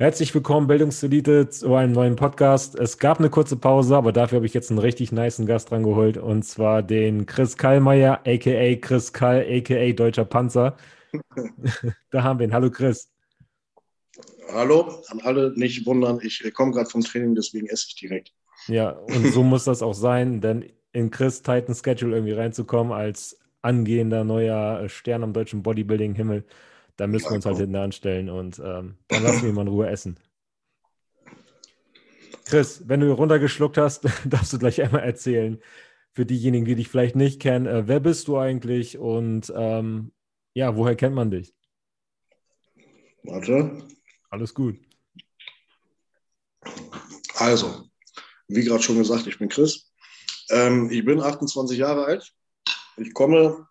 Herzlich willkommen, Bildungselite, zu einem neuen Podcast. Es gab eine kurze Pause, aber dafür habe ich jetzt einen richtig niceen Gast dran geholt und zwar den Chris Kallmeier, aka Chris Kall, aka Deutscher Panzer. da haben wir ihn. Hallo Chris. Hallo, an alle nicht wundern, ich komme gerade vom Training, deswegen esse ich direkt. Ja, und so muss das auch sein, denn in Chris Titan Schedule irgendwie reinzukommen als angehender neuer Stern am deutschen Bodybuilding-Himmel, da müssen ja, wir uns halt hinten anstellen und ähm, dann lassen wir ihn mal in Ruhe essen. Chris, wenn du runtergeschluckt hast, darfst du gleich einmal erzählen, für diejenigen, die dich vielleicht nicht kennen, äh, wer bist du eigentlich und ähm, ja, woher kennt man dich? Warte. Alles gut. Also, wie gerade schon gesagt, ich bin Chris. Ähm, ich bin 28 Jahre alt. Ich komme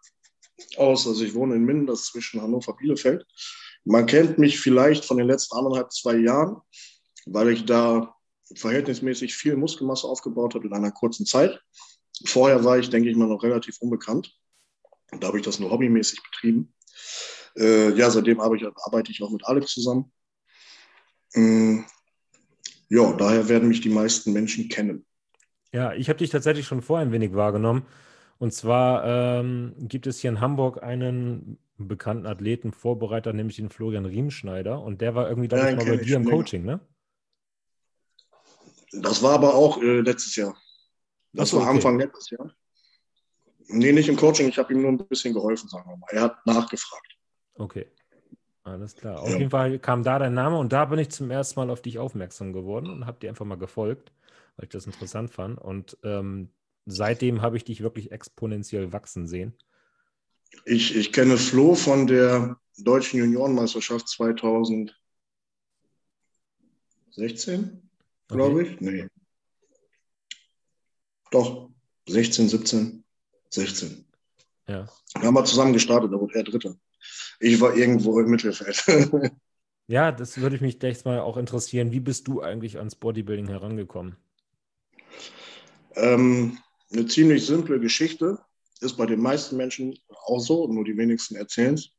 aus. Also ich wohne in Minden, das ist zwischen Hannover und Bielefeld. Man kennt mich vielleicht von den letzten anderthalb, zwei Jahren, weil ich da verhältnismäßig viel Muskelmasse aufgebaut habe in einer kurzen Zeit. Vorher war ich, denke ich mal, noch relativ unbekannt. Da habe ich das nur hobbymäßig betrieben. Äh, ja, seitdem arbeite ich, arbeite ich, auch mit Alex zusammen. Ähm, ja, daher werden mich die meisten Menschen kennen. Ja, ich habe dich tatsächlich schon vorher ein wenig wahrgenommen. Und zwar ähm, gibt es hier in Hamburg einen bekannten Athleten, Vorbereiter, nämlich den Florian Riemschneider. Und der war irgendwie, glaube ich, mal bei dir im Coaching, ne? Das war aber auch äh, letztes Jahr. Das so, war okay. Anfang letztes Jahr. Nee, nicht im Coaching. Ich habe ihm nur ein bisschen geholfen, sagen wir mal. Er hat nachgefragt. Okay. Alles klar. Auf ja. jeden Fall kam da dein Name und da bin ich zum ersten Mal auf dich aufmerksam geworden und habe dir einfach mal gefolgt, weil ich das interessant fand. Und ähm, seitdem habe ich dich wirklich exponentiell wachsen sehen. Ich, ich kenne Flo von der Deutschen Juniorenmeisterschaft 2016, glaube okay. ich. Nee. Doch, 16, 17, 16. Ja. Da haben wir zusammen gestartet, da wurde er Dritter. Ich war irgendwo im Mittelfeld. ja, das würde mich echt mal auch interessieren. Wie bist du eigentlich ans Bodybuilding herangekommen? Ähm, eine ziemlich simple Geschichte. Ist bei den meisten Menschen auch so, nur die wenigsten erzählen es.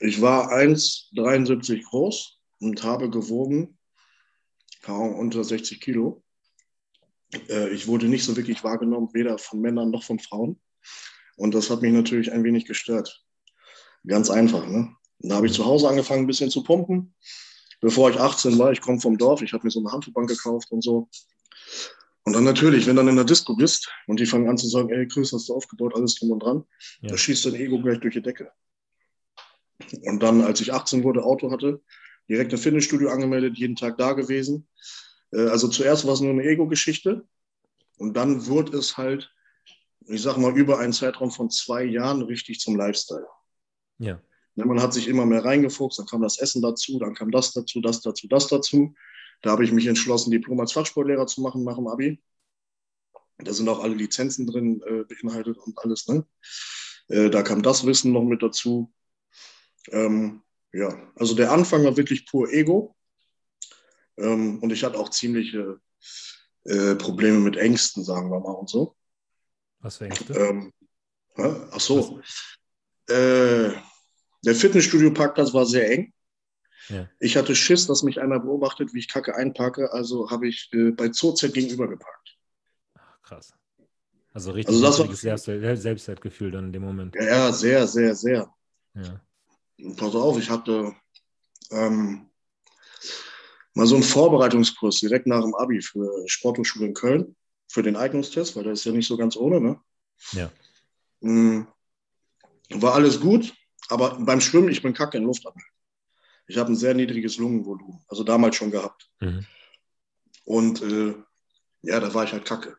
Ich war 1,73 groß und habe gewogen, kaum unter 60 Kilo. Äh, ich wurde nicht so wirklich wahrgenommen, weder von Männern noch von Frauen. Und das hat mich natürlich ein wenig gestört. Ganz einfach. Ne? Da habe ich zu Hause angefangen, ein bisschen zu pumpen. Bevor ich 18 war, ich komme vom Dorf, ich habe mir so eine Handelbank gekauft und so. Und dann natürlich, wenn du dann in der Disco bist und die fangen an zu sagen, ey, Chris, hast du aufgebaut, alles drum und dran, ja. da schießt dein Ego gleich durch die Decke. Und dann, als ich 18 wurde, Auto hatte, direkt ein Fitnessstudio angemeldet, jeden Tag da gewesen. Äh, also zuerst war es nur eine Ego-Geschichte und dann wurde es halt, ich sag mal, über einen Zeitraum von zwei Jahren richtig zum Lifestyle. Ja. Ne, man hat sich immer mehr reingefuchst, dann kam das Essen dazu, dann kam das dazu, das dazu, das dazu. Da habe ich mich entschlossen, Diplom als Fachsportlehrer zu machen nach dem Abi. Da sind auch alle Lizenzen drin äh, beinhaltet und alles. Ne? Äh, da kam das Wissen noch mit dazu. Ähm, ja, also der Anfang war wirklich pur Ego. Ähm, und ich hatte auch ziemliche äh, Probleme mit Ängsten, sagen wir mal und so. Was für Ängste? Ähm, ach so. Äh, der Fitnessstudio-Parkplatz war sehr eng. Ja. Ich hatte Schiss, dass mich einer beobachtet, wie ich Kacke einparke, also habe ich äh, bei Zoozeit gegenüber geparkt. Ach, krass. Also richtig also das Selbst Selbstwertgefühl dann in dem Moment. Ja, ja sehr, sehr, sehr. Ja. Pass auf, ich hatte ähm, mal so einen Vorbereitungskurs direkt nach dem Abi für Sporthochschule in Köln, für den Eignungstest, weil das ist ja nicht so ganz ohne, ne? Ja. Mhm. War alles gut, aber beim Schwimmen, ich bin kacke in Lufthanel. Ich habe ein sehr niedriges Lungenvolumen, also damals schon gehabt. Mhm. Und äh, ja, da war ich halt kacke.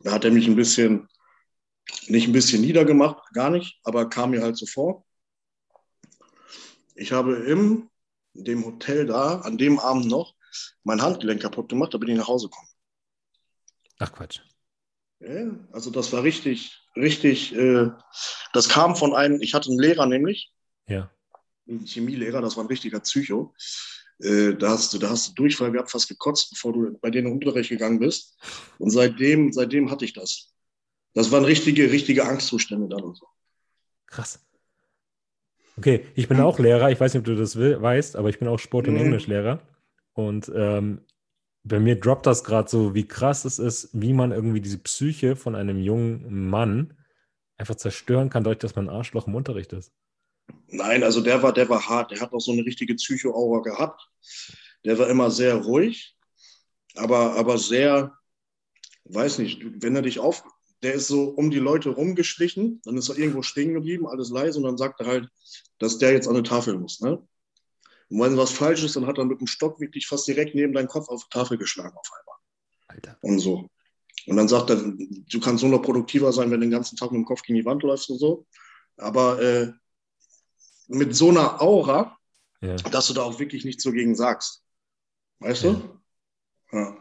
Da hat er mich ein bisschen nicht ein bisschen niedergemacht, gar nicht, aber kam mir halt so vor. Ich habe in dem Hotel da, an dem Abend noch, mein Handgelenk kaputt gemacht, da bin ich nach Hause gekommen. Ach Quatsch. Ja, also das war richtig, richtig, äh, das kam von einem, ich hatte einen Lehrer nämlich, Ja. Einen Chemielehrer, das war ein richtiger Psycho. Äh, da, hast du, da hast du Durchfall gehabt, fast gekotzt, bevor du bei denen Unterricht gegangen bist. Und seitdem, seitdem hatte ich das. Das waren richtige, richtige Angstzustände dann und so. Krass. Okay, ich bin auch Lehrer. Ich weiß nicht, ob du das weißt, aber ich bin auch Sport- und Mhm. Englischlehrer. Und ähm, bei mir droppt das gerade so, wie krass es ist, wie man irgendwie diese Psyche von einem jungen Mann einfach zerstören kann, dadurch, dass man ein Arschloch im Unterricht ist. Nein, also der war, der war hart. Der hat auch so eine richtige Psycho-Aura gehabt. Der war immer sehr ruhig, aber, aber sehr, weiß nicht, wenn er dich auf, der ist so um die Leute rumgeschlichen, dann ist er irgendwo stehen geblieben, alles leise und dann sagt er halt, dass der jetzt an die Tafel muss. Ne? Und wenn was falsch ist, dann hat er mit dem Stock wirklich fast direkt neben deinen Kopf auf die Tafel geschlagen auf einmal. Alter. Und so. Und dann sagt er, du kannst nur noch produktiver sein, wenn du den ganzen Tag mit dem Kopf gegen die Wand läufst und so. Aber äh, mit so einer Aura, Ja. dass du da auch wirklich nichts so gegen sagst. Weißt du? Ja.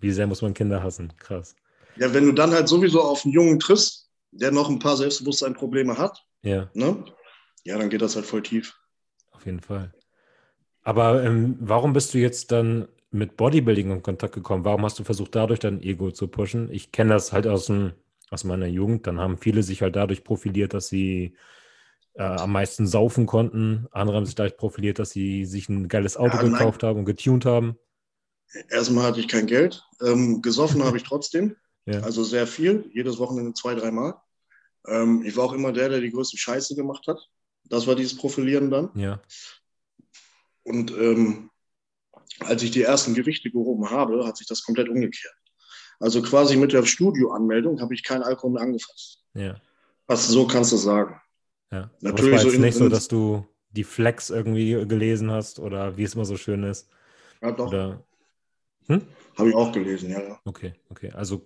Wie sehr muss man Kinder hassen? Krass. ja, wenn du dann halt sowieso auf einen Jungen triffst, der noch ein paar Selbstbewusstseinprobleme hat, Ja, ne? ja, dann geht das halt voll tief. auf jeden Fall. Aber ähm, warum bist du jetzt dann mit Bodybuilding in Kontakt gekommen? Warum hast du versucht, dadurch dein Ego zu pushen? Ich kenne das halt aus, dem, aus meiner Jugend. Dann haben viele sich halt dadurch profiliert, dass sie äh, am meisten saufen konnten. Andere haben sich dadurch profiliert, dass sie sich ein geiles Auto Ja, nein. gekauft haben und getuned haben. Erstmal hatte ich kein Geld. Ähm, gesoffen habe ich trotzdem. Ja. Also sehr viel, jedes Wochenende zwei, dreimal. Ähm, ich war auch immer der, der die größte Scheiße gemacht hat. Das war dieses Profilieren dann. Ja, Und ähm, als ich die ersten Gewichte gehoben habe, hat sich das komplett umgekehrt. Also quasi mit der Studioanmeldung habe ich keinen Alkohol mehr angefasst. ja, Was, so kannst du sagen. Ja. Natürlich Aber es war so jetzt nicht so, dass du die Flex irgendwie gelesen hast oder wie es immer so schön ist. Ja, doch, Oder habe ich auch gelesen, ja. Okay, okay. Also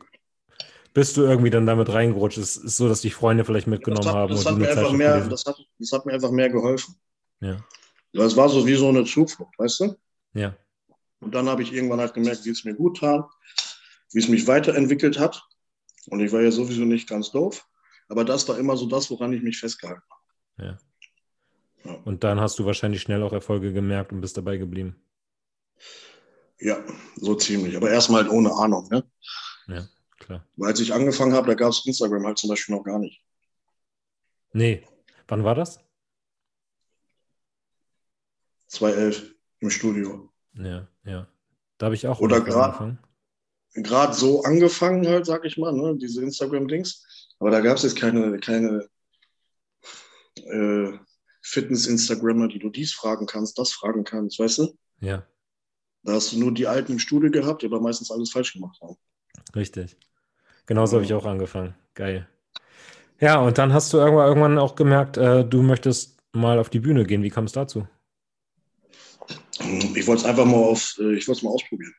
bist du irgendwie dann damit reingerutscht? Es ist so, dass dich Freunde vielleicht mitgenommen Das hat, haben das, hat mir einfach mehr, gelesen das, hat, das hat mir einfach mehr geholfen. Ja, Das war so wie so eine Zuflucht, weißt du? ja, Und dann habe ich irgendwann halt gemerkt, wie es mir gut tat, wie es mich weiterentwickelt hat. Und ich war ja sowieso nicht ganz doof. Aber das war immer so das, woran ich mich festgehalten habe. ja. Ja. Und dann hast du wahrscheinlich schnell auch Erfolge gemerkt und bist dabei geblieben. Ja, so ziemlich. Aber erstmal halt ohne Ahnung. Ne? Ja, klar. Weil als ich angefangen habe, da gab es Instagram halt zum Beispiel noch gar nicht. Nee, wann war das? 2011 im Studio. Ja, ja. Da habe ich auch Oder grad- angefangen. Gerade so angefangen halt, sag ich mal, ne? diese Instagram-Dings. Aber da gab es jetzt keine, keine äh, Fitness-Instagrammer, die du dies fragen kannst, das fragen kannst, weißt du? Ja, Da hast du nur die Alten im Studio gehabt, die aber meistens alles falsch gemacht haben. richtig. Genauso habe ich auch angefangen. Geil. Ja, und dann hast du irgendwann, irgendwann auch gemerkt, äh, du möchtest mal auf die Bühne gehen. Wie kam es dazu? Ich wollte es einfach mal auf, äh, ich wollte es mal ausprobieren.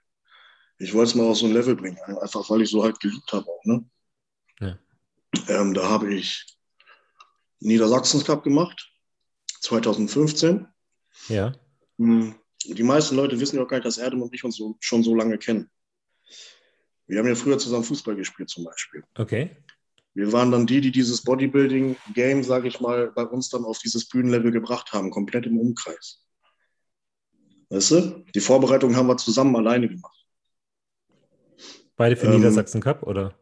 Ich wollte es mal auf so ein Level bringen, einfach weil ich so halt geliebt habe auch, ne? Ja. Ähm, da habe ich Niedersachsen Cup gemacht, 2015. Ja, Hm, Die meisten Leute wissen ja auch gar nicht, dass Erdem und ich uns so, schon so lange kennen. Wir haben ja früher zusammen Fußball gespielt zum Beispiel. okay. Wir waren dann die, die dieses Bodybuilding-Game, sage ich mal, bei uns dann auf dieses Bühnenlevel gebracht haben, komplett im Umkreis. Weißt du? Die Vorbereitung haben wir zusammen alleine gemacht. Beide für Ähm, Niedersachsen Cup, oder?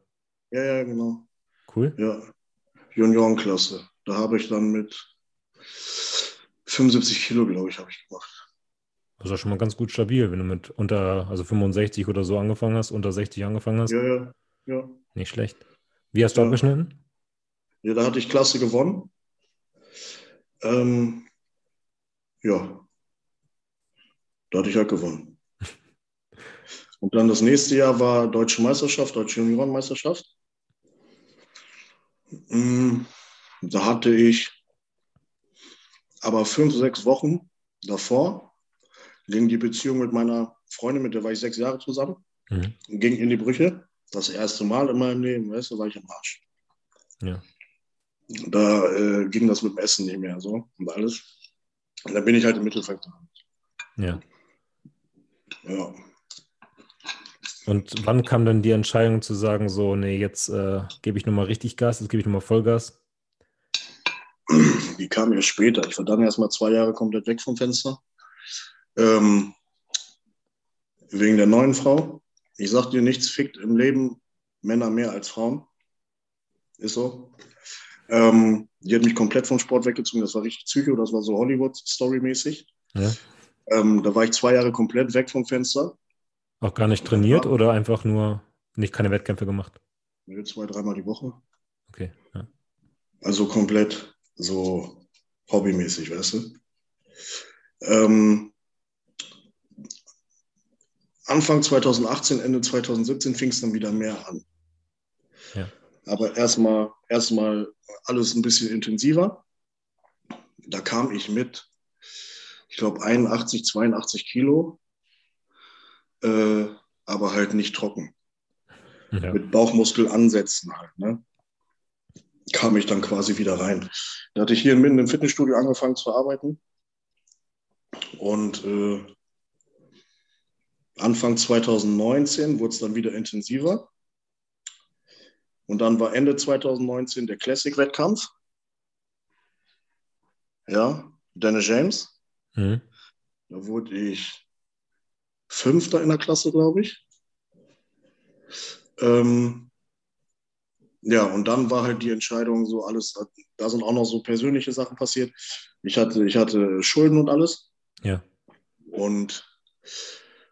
Ja, ja, genau. Cool. Ja. Juniorenklasse. Da habe ich dann mit 75 Kilo, glaube ich, habe ich gemacht. Das ist ja schon mal ganz gut stabil, wenn du mit unter, also 65 oder so angefangen hast, unter 60 angefangen hast. Ja, ja, ja. Nicht schlecht. Wie hast du Ja. abgeschnitten? Ja, da hatte ich Klasse gewonnen. Ähm, ja, da hatte ich halt gewonnen. Und dann das nächste Jahr war Deutsche Meisterschaft, Deutsche Juniorenmeisterschaft. Mm, Da hatte ich aber fünf, sechs Wochen davor ging die Beziehung mit meiner Freundin, mit der war ich sechs Jahre zusammen, Mhm. ging in die Brüche. Das erste Mal in meinem Leben, weißt du, war ich am Arsch. Ja. Da äh, ging das mit dem Essen nicht mehr so und alles. Und dann bin ich halt im Mittelfeld. Ja. Ja. Und wann kam dann die Entscheidung zu sagen, so, nee, jetzt äh, gebe ich nochmal richtig Gas, jetzt gebe ich nochmal Vollgas? Die kam ja später. Ich war dann erstmal zwei Jahre komplett weg vom Fenster. Ähm, wegen der neuen Frau. Ich sag dir, nichts fickt im Leben Männer mehr als Frauen. Ist so. Ähm, die hat mich komplett vom Sport weggezogen. Das war richtig Psycho, das war so Hollywood-Story-mäßig. Ja. Ähm, da war ich zwei Jahre komplett weg vom Fenster. Auch gar nicht trainiert ja. oder einfach nur nicht keine Wettkämpfe gemacht? Zwei, dreimal die Woche. Okay. Ja. Also komplett so hobbymäßig, weißt du? Ähm, Anfang 2018, Ende 2017 fing es dann wieder mehr an. Ja. Aber erstmal erstmal alles ein bisschen intensiver. Da kam ich mit, ich glaube, 81, 82 Kilo, äh, aber halt nicht trocken. Ja. Mit Bauchmuskelansätzen halt. Ne? Kam ich dann quasi wieder rein. Da hatte ich hier mitten im Fitnessstudio angefangen zu arbeiten. Und äh, Anfang 2019 wurde es dann wieder intensiver. Und dann war Ende 2019 der Classic-Wettkampf. Ja, Dennis James. Mhm. Da wurde ich Fünfter in der Klasse, glaube ich. Ähm, ja, und dann war halt die Entscheidung so alles, da sind auch noch so persönliche Sachen passiert. Ich hatte, ich hatte Schulden und alles. Ja. Und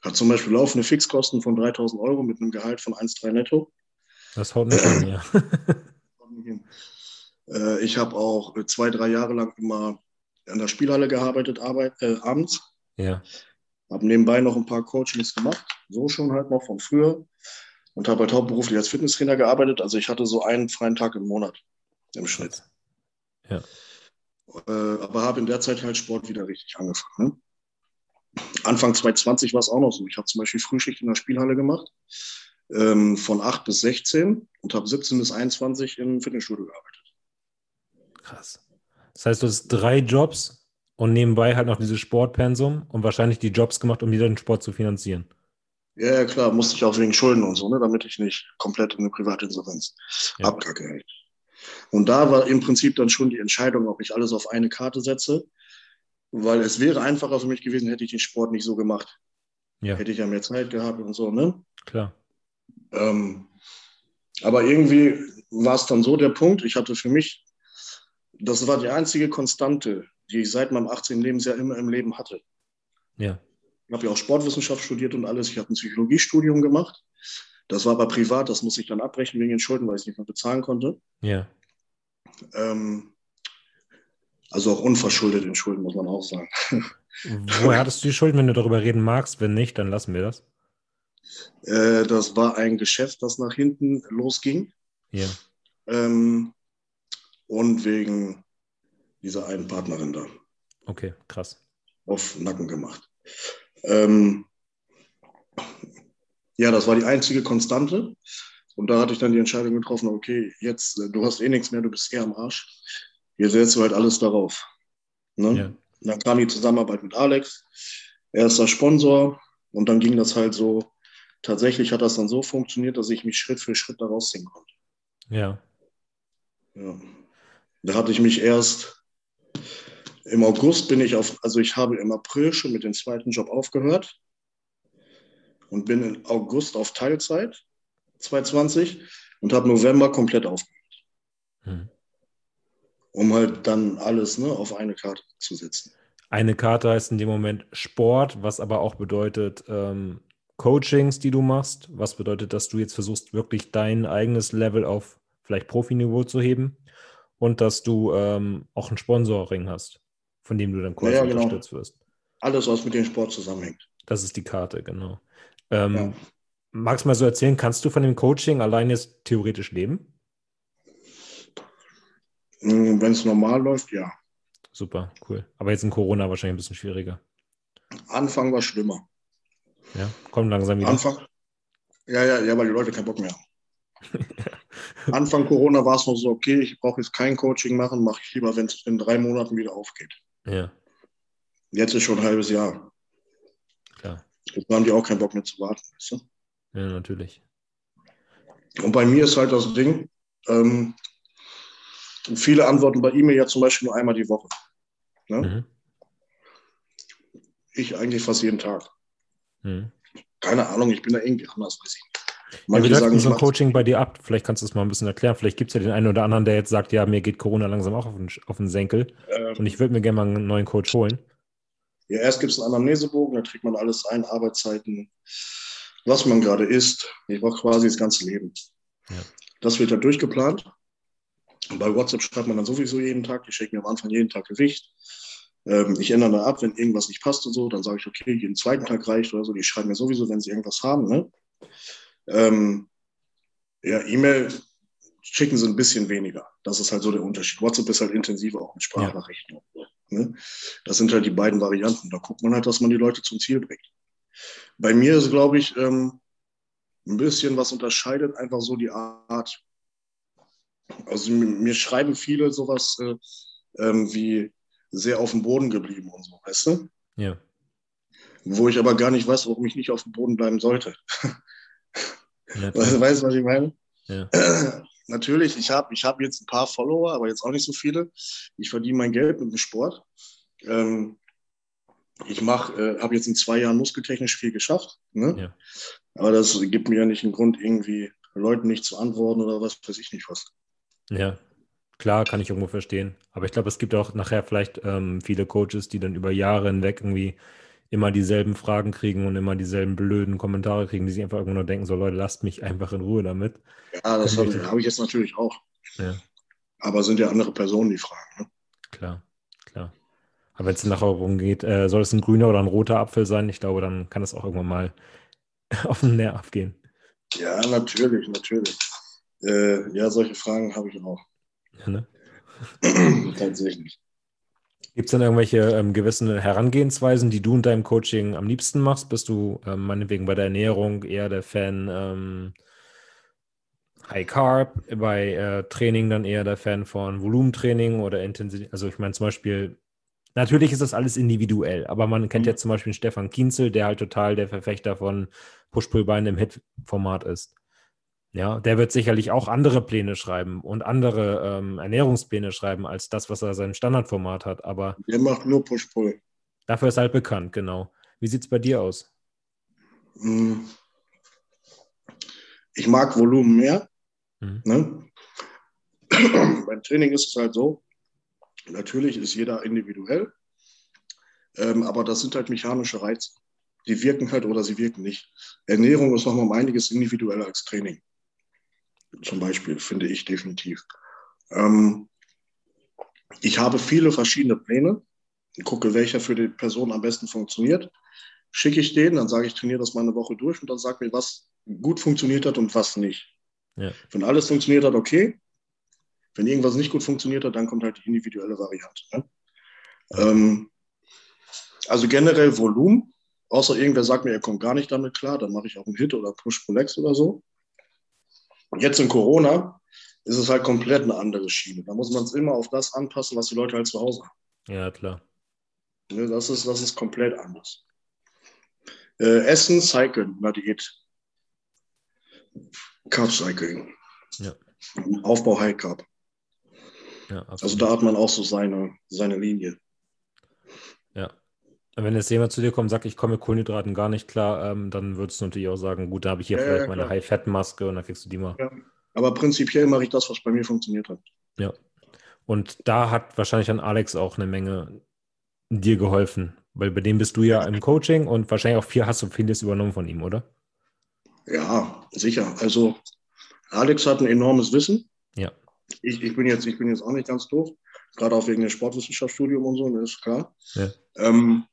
hat zum Beispiel laufende Fixkosten von 3000 Euro mit einem Gehalt von 1,3 netto. Das haut nicht hin, ja. Äh, ich habe auch zwei, drei Jahre lang immer in der Spielhalle gearbeitet, Arbeit, äh, abends. Ja. Habe nebenbei noch ein paar Coachings gemacht, so schon halt noch von früher. Und habe halt hauptberuflich als Fitnesstrainer gearbeitet. Also ich hatte so einen freien Tag im Monat im Schnitt. Ja. Äh, aber habe in der Zeit halt Sport wieder richtig angefangen. Ne? Anfang 2020 war es auch noch so. Ich habe zum Beispiel Frühschicht in der Spielhalle gemacht, ähm, von 8 bis 16 und habe 17 bis 21 im Fitnessstudio gearbeitet. Krass. Das heißt, du hast drei Jobs und nebenbei halt noch dieses Sportpensum und wahrscheinlich die Jobs gemacht, um wieder den Sport zu finanzieren. Ja, ja, klar, musste ich auch wegen Schulden und so, ne, damit ich nicht komplett in eine Privatinsolvenz Ja. abkacke. Und da war im Prinzip dann schon die Entscheidung, ob ich alles auf eine Karte setze, weil es wäre einfacher für mich gewesen, hätte ich den Sport nicht so gemacht. Ja, Hätte ich ja mehr Zeit gehabt und so, ne? klar. Ähm, aber irgendwie war es dann so der Punkt, ich hatte für mich, das war die einzige Konstante, die ich seit meinem 18. Lebensjahr immer im Leben hatte. Ja, Ich habe ja auch Sportwissenschaft studiert und alles. Ich habe ein Psychologiestudium gemacht. Das war aber privat, das musste ich dann abbrechen wegen den Schulden, weil ich es nicht mehr bezahlen konnte. ja, Ähm, also auch unverschuldet in Schulden, muss man auch sagen. Woher hattest du die Schulden, wenn du darüber reden magst? Wenn nicht, dann lassen wir das. Äh, das war ein Geschäft, das nach hinten losging. Ja, Ähm, und wegen dieser einen Partnerin da okay, krass. auf Nacken gemacht. Ähm, ja, das war die einzige Konstante. Und da hatte ich dann die Entscheidung getroffen, okay, jetzt, äh, du hast eh nichts mehr, du bist eh am Arsch. Hier setzt du halt alles darauf. Ne? Ja, dann kam die Zusammenarbeit mit Alex. Er ist der Sponsor. Und dann ging das halt so, tatsächlich hat das dann so funktioniert, dass ich mich Schritt für Schritt da rausziehen konnte. ja, Ja. Da hatte ich mich erst im August bin ich auf, also ich habe im April schon mit dem zweiten Job aufgehört und bin im August auf Teilzeit 2020 und habe November komplett aufgehört, Hm. um halt dann alles ne, auf eine Karte zu setzen. Eine Karte heißt in dem Moment Sport, was aber auch bedeutet ähm, Coachings, die du machst. Was bedeutet, dass du jetzt versuchst, wirklich dein eigenes Level auf vielleicht Profiniveau zu heben und dass du ähm, auch ein Sponsoring hast, von dem du dann quasi Ja, ja, genau. unterstützt wirst. Alles, was mit dem Sport zusammenhängt. Das ist die Karte, genau. Ähm, Ja. Magst du mal so erzählen, kannst du von dem Coaching allein jetzt theoretisch leben? Wenn es normal läuft, ja. Super, cool. Aber jetzt in Corona wahrscheinlich ein bisschen schwieriger. Anfang war schlimmer. Ja, komm langsam wieder. Anfang, ja, ja, ja, weil die Leute keinen Bock mehr haben. Anfang Corona war es noch so, okay, ich brauche jetzt kein Coaching machen, mache ich lieber, wenn es in drei Monaten wieder aufgeht. Ja. Jetzt ist schon ein halbes Jahr. Klar. Jetzt haben die auch keinen Bock mehr zu warten. Weißt du? Ja, natürlich. Und bei mir ist halt das Ding, ähm, viele antworten bei E-Mail ja zum Beispiel nur einmal die Woche. Ne? Mhm. Ich eigentlich fast jeden Tag. Mhm. Keine Ahnung, ich bin da irgendwie anders, weiß ich nicht. Ja, wie Manche sagen, denn ich so ein Coaching bei dir ab? Vielleicht kannst du es mal ein bisschen erklären. Vielleicht gibt es ja den einen oder anderen, der jetzt sagt, ja, mir geht Corona langsam auch auf den, auf den Senkel ähm, und ich würde mir gerne mal einen neuen Coach holen. Ja, erst gibt es einen Anamnesebogen, da trägt man alles ein, Arbeitszeiten, was man gerade isst. Ich brauche quasi das ganze Leben. Ja. Das wird da durchgeplant. Und bei WhatsApp schreibt man dann sowieso jeden Tag. Die schicken mir am Anfang jeden Tag Gewicht. Ähm, ich ändere da ab, wenn irgendwas nicht passt und so. Dann sage ich, okay, jeden zweiten Tag reicht oder so. Die schreiben mir sowieso, wenn sie irgendwas haben. Ne? Ähm, ja, E-Mail schicken sie ein bisschen weniger. Das ist halt so der Unterschied. WhatsApp ist halt intensiver auch mit Sprachnachrichten. Ne? Das sind halt die beiden Varianten. Da guckt man halt, dass man die Leute zum Ziel bringt. Bei mir ist, glaube ich, ähm, ein bisschen was unterscheidet, einfach so die Art. Also mir, mir schreiben viele sowas äh, ähm, wie sehr auf dem Boden geblieben und so, weißt du? Ja. Wo ich aber gar nicht weiß, warum ich nicht auf dem Boden bleiben sollte. ja Weißt du, weißt du, was ich meine? Ja. Natürlich, ich habe ich hab jetzt ein paar Follower, aber jetzt auch nicht so viele. Ich verdiene mein Geld mit dem Sport. Ähm, ich mach, äh, habe jetzt in zwei Jahren muskeltechnisch viel geschafft. Ne? Ja. Aber das gibt mir ja nicht einen Grund, irgendwie Leuten nicht zu antworten oder was weiß ich nicht was. Ja, klar, kann ich irgendwo verstehen. Aber ich glaube, es gibt auch nachher vielleicht ähm, viele Coaches, die dann über Jahre hinweg irgendwie immer dieselben Fragen kriegen und immer dieselben blöden Kommentare kriegen, die sich einfach irgendwo nur denken, so Leute, lasst mich einfach in Ruhe damit. Ja, das habe ich- hab ich jetzt natürlich auch. Ja, Aber sind ja andere Personen, die fragen. Ne? klar, klar. Aber wenn es nachher darum geht, äh, soll es ein grüner oder ein roter Apfel sein, ich glaube, dann kann es auch irgendwann mal auf den Nerv gehen. Ja, natürlich, natürlich. Äh, ja, solche Fragen habe ich auch. Ja, ne? Tatsächlich. Gibt es dann irgendwelche ähm, gewissen Herangehensweisen, die du in deinem Coaching am liebsten machst? Bist du ähm, meinetwegen bei der Ernährung eher der Fan ähm, High Carb, bei äh, Training dann eher der Fan von Volumentraining oder Intensität? Also ich meine zum Beispiel, natürlich ist das alles individuell, aber man kennt Mhm. ja zum Beispiel Stefan Kienzel, der halt total der Verfechter von Push-Pull-Bein im Hit-Format ist. Ja, der wird sicherlich auch andere Pläne schreiben und andere ähm, Ernährungspläne schreiben als das, was er sein Standardformat hat. Aber Der macht nur Push-Pull. Dafür ist halt bekannt, genau. Wie sieht es bei dir aus? Mm. Ich mag Volumen mehr. Mhm. Ne? Beim Training ist es halt so, natürlich ist jeder individuell, ähm, aber das sind halt mechanische Reize. Die wirken halt oder sie wirken nicht. Ernährung ist nochmal um einiges individueller als Training. Zum Beispiel, finde ich definitiv. Ähm, ich habe viele verschiedene Pläne, gucke, welcher für die Person am besten funktioniert. Schicke ich den, dann sage ich, trainiere das mal eine Woche durch und dann sag mir, was gut funktioniert hat und was nicht. Ja. Wenn alles funktioniert hat, okay. Wenn irgendwas nicht gut funktioniert hat, dann kommt halt die individuelle Variante. Ne? Ähm, also generell Volumen, außer irgendwer sagt mir, er kommt gar nicht damit klar, dann mache ich auch einen Hit oder Push-Pull-Legs oder so. Jetzt in Corona ist es halt komplett eine andere Schiene. Da muss man es immer auf das anpassen, was die Leute halt zu Hause haben. Ja, klar. Ne, Das ist, das ist komplett anders. Äh, Essen, Cycling, na Diät. Carb Cycling. Ja. Aufbau High Carb. Ja, Also da hat man auch so seine, seine Linie. ja. Wenn jetzt jemand zu dir kommt und sagt, ich komme mit Kohlenhydraten gar nicht klar, ähm, dann würdest du natürlich auch sagen, gut, da habe ich hier Ja, vielleicht ja, meine. High-Fat-Maske und dann kriegst du die mal. Ja. Aber prinzipiell mache ich das, was bei mir funktioniert hat. Ja. Und da hat wahrscheinlich dann Alex auch eine Menge dir geholfen, weil bei dem bist du ja im Coaching und wahrscheinlich auch viel hast du vieles übernommen von ihm, oder? Ja, sicher. Also Alex hat ein enormes Wissen. Ja. Ich, ich, bin, jetzt, ich bin jetzt auch nicht ganz doof, gerade auch wegen des Sportwissenschaftsstudium und so, das ist klar. Ja. Ähm,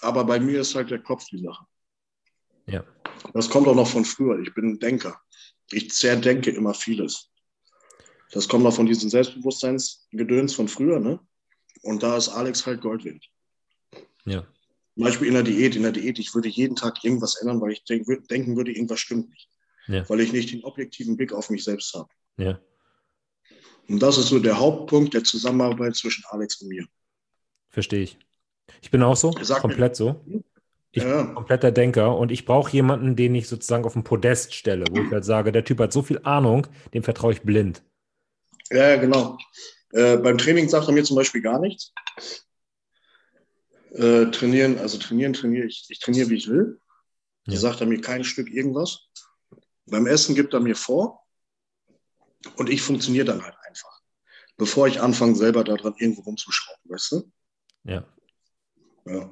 aber bei mir ist halt der Kopf die Sache. Ja. Das kommt auch noch von früher. Ich bin ein Denker. Ich zerdenke immer vieles. Das kommt noch von diesem Selbstbewusstseinsgedöns von früher, ne? Und da ist Alex halt Gold wert. Ja. Zum Beispiel in der Diät. In der Diät, ich würde jeden Tag irgendwas ändern, weil ich denk, denken würde, irgendwas stimmt nicht. ja. weil ich nicht den objektiven Blick auf mich selbst habe. Ja. Und das ist so der Hauptpunkt der Zusammenarbeit zwischen Alex und mir. Verstehe ich. Ich bin auch so, komplett mir, so. Ich ja. bin kompletter Denker und ich brauche jemanden, den ich sozusagen auf den Podest stelle, wo ich halt sage, der Typ hat so viel Ahnung, dem vertraue ich blind. Ja, genau. Äh, beim Training sagt er mir zum Beispiel gar nichts. Äh, trainieren, also trainieren, trainiere ich, ich trainiere, wie ich will. Ja. Da sagt er mir kein Stück irgendwas. Beim Essen gibt er mir vor und ich funktioniere dann halt einfach, bevor ich anfange, selber daran irgendwo rumzuschrauben, weißt du? Ja. Ja.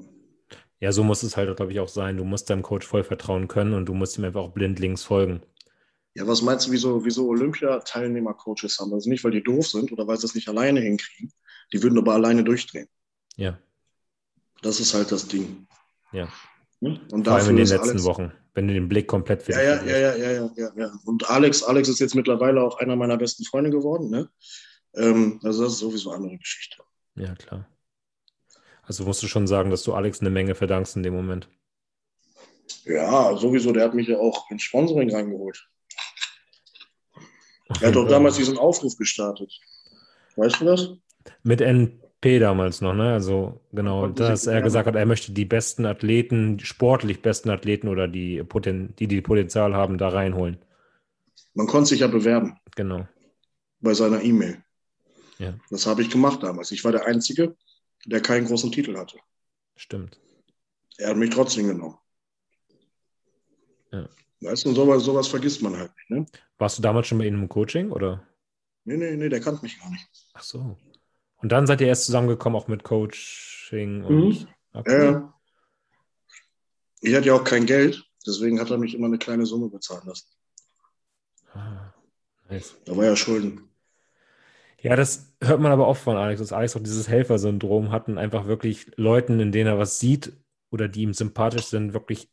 Ja, so muss es halt, glaube ich, auch sein. Du musst deinem Coach voll vertrauen können und du musst ihm einfach auch blindlings folgen. Ja, was meinst du, wieso, wieso Olympia-Teilnehmer-Coaches haben? Also nicht, weil die doof sind oder weil sie es nicht alleine hinkriegen. Die würden aber alleine durchdrehen. Ja. Das ist halt das Ding. Ja. Und Vor allem in den letzten Alex, Wochen, wenn du den Blick komplett für ja, ja, ja, ja, ja, ja, ja, ja. Und Alex, Alex ist jetzt mittlerweile auch einer meiner besten Freunde geworden. Ne? Ähm, also das ist sowieso eine andere Geschichte. Ja, klar. Also musst du schon sagen, dass du Alex eine Menge verdankst in dem Moment. Ja, sowieso. Der hat mich ja auch ins Sponsoring reingeholt. Er hat doch damals diesen Aufruf gestartet. Weißt du das? Mit NP damals noch, ne? Also genau, dass er gesagt hat, er möchte die besten Athleten, sportlich besten Athleten oder die, Poten die, die Potenzial haben, da reinholen. Man konnte sich ja bewerben. Genau. Bei seiner E-Mail. Ja. Das habe ich gemacht damals. Ich war der Einzige, der keinen großen Titel hatte. Stimmt. Er hat mich trotzdem genommen. Ja. Weißt du, sowas, sowas vergisst man halt nicht. Ne? Warst du damals schon bei ihm im Coaching oder? Nee, nee, nee, der kannte mich gar nicht. Ach so. Und dann seid ihr erst zusammengekommen, auch mit Coaching und. Mhm. Okay. Ja. Ich hatte ja auch kein Geld, deswegen hat er mich immer eine kleine Summe bezahlen lassen. Ah, nice. Da war ja Schulden. Ja, das hört man aber oft von Alex, dass Alex auch dieses Helfersyndrom hat und einfach wirklich Leuten, in denen er was sieht oder die ihm sympathisch sind, wirklich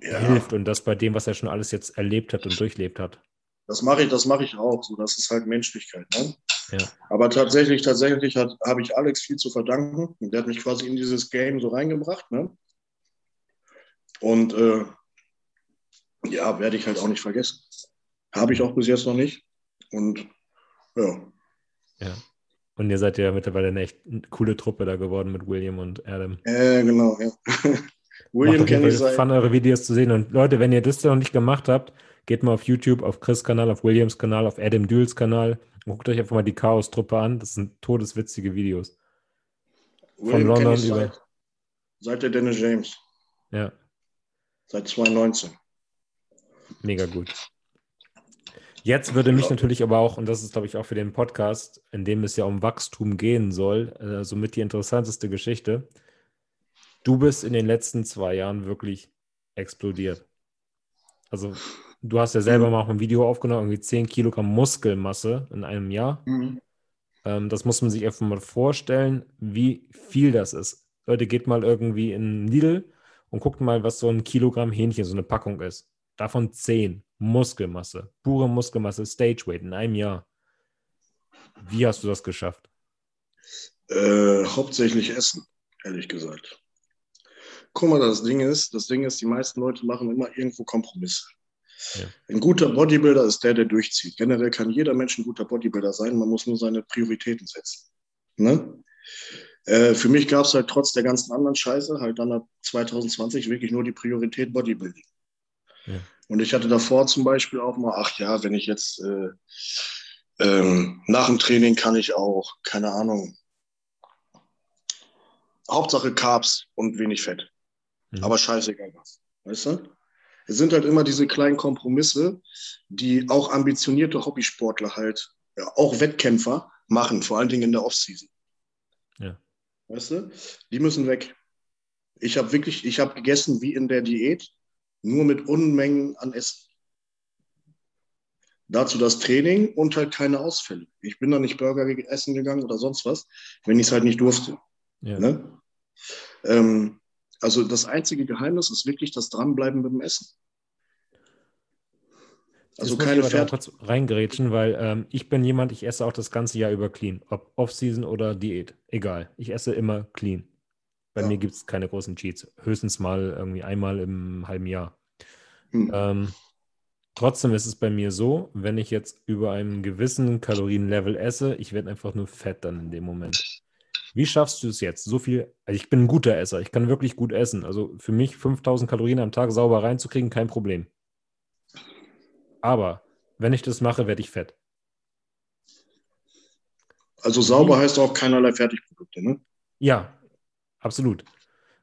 ja. hilft und das bei dem, was er schon alles jetzt erlebt hat und durchlebt hat. Das mache ich, das mache ich auch. So, das ist halt Menschlichkeit. Ne? Ja. Aber tatsächlich, tatsächlich habe ich Alex viel zu verdanken. Der hat mich quasi in dieses Game so reingebracht. Ne? Und äh, ja, werde ich halt auch nicht vergessen. Habe ich auch bis jetzt noch nicht. Und ja. Ja. Und ihr seid ja mittlerweile eine echt coole Truppe da geworden mit William und Adam. Äh, genau, ja. William kenne ich seit... Fun, eure Videos zu sehen. Und Leute, wenn ihr das noch nicht gemacht habt, geht mal auf YouTube, auf Chris' Kanal, auf Williams Kanal, auf Adam Dühls Kanal. Guckt euch einfach mal die Chaos-Truppe an. Das sind todeswitzige Videos. William Von London über. Seit, seit der Dennis James. Ja. Seit 2019. Mega gut. Jetzt würde mich natürlich aber auch, und das ist, glaube ich, auch für den Podcast, in dem es ja um Wachstum gehen soll, äh, somit die interessanteste Geschichte. Du bist in den letzten zwei Jahren wirklich explodiert. Also, du hast ja selber mhm. mal auch ein Video aufgenommen, irgendwie 10 Kilogramm Muskelmasse in einem Jahr. Mhm. Ähm, das muss man sich einfach mal vorstellen, wie viel das ist. Leute, geht mal irgendwie in Lidl und guckt mal, was so ein Kilogramm Hähnchen, so eine Packung ist. Davon 10 Muskelmasse, pure Muskelmasse, Stage Weight in einem Jahr. Wie hast du das geschafft? Äh, hauptsächlich Essen, ehrlich gesagt. Guck mal, das Ding ist, das Ding ist, die meisten Leute machen immer irgendwo Kompromisse. Ja. Ein guter Bodybuilder ist der, der durchzieht. Generell kann jeder Mensch ein guter Bodybuilder sein, man muss nur seine Prioritäten setzen. Ne? Äh, für mich gab es halt trotz der ganzen anderen Scheiße halt dann ab 2020 wirklich nur die Priorität Bodybuilding. Ja. Und ich hatte davor zum Beispiel auch mal, ach ja, wenn ich jetzt äh, ähm, nach dem Training kann ich auch, keine Ahnung, Hauptsache Carbs und wenig Fett. Mhm. Aber scheißegal was. Weißt du? Es sind halt immer diese kleinen Kompromisse, die auch ambitionierte Hobbysportler halt, ja, auch Wettkämpfer machen, vor allen Dingen in der Offseason. Ja. Weißt du? Die müssen weg. Ich habe wirklich, ich habe gegessen wie in der Diät nur mit Unmengen an Essen. Dazu das Training und halt keine Ausfälle. Ich bin da nicht Burger essen gegangen oder sonst was, wenn ich es halt nicht durfte. Ja. Ne? Ähm, also das einzige Geheimnis ist wirklich das Dranbleiben mit dem Essen. Also Jetzt keine Pferd. kurz reingerätschen, weil ähm, ich bin jemand, ich esse auch das ganze Jahr über clean. Ob Off-Season oder Diät. Egal. Ich esse immer clean. Bei ja. mir gibt es keine großen Cheats. Höchstens mal irgendwie einmal im halben Jahr. Hm. Ähm, Trotzdem ist es bei mir so, wenn ich jetzt über einem gewissen Kalorienlevel esse, ich werde einfach nur fett dann in dem Moment. Wie schaffst du es jetzt? So viel, also ich bin ein guter Esser, ich kann wirklich gut essen. Also für mich 5000 Kalorien am Tag sauber reinzukriegen, kein Problem. Aber wenn ich das mache, werde ich fett. Also sauber heißt auch keinerlei Fertigprodukte, ne? Ja, absolut.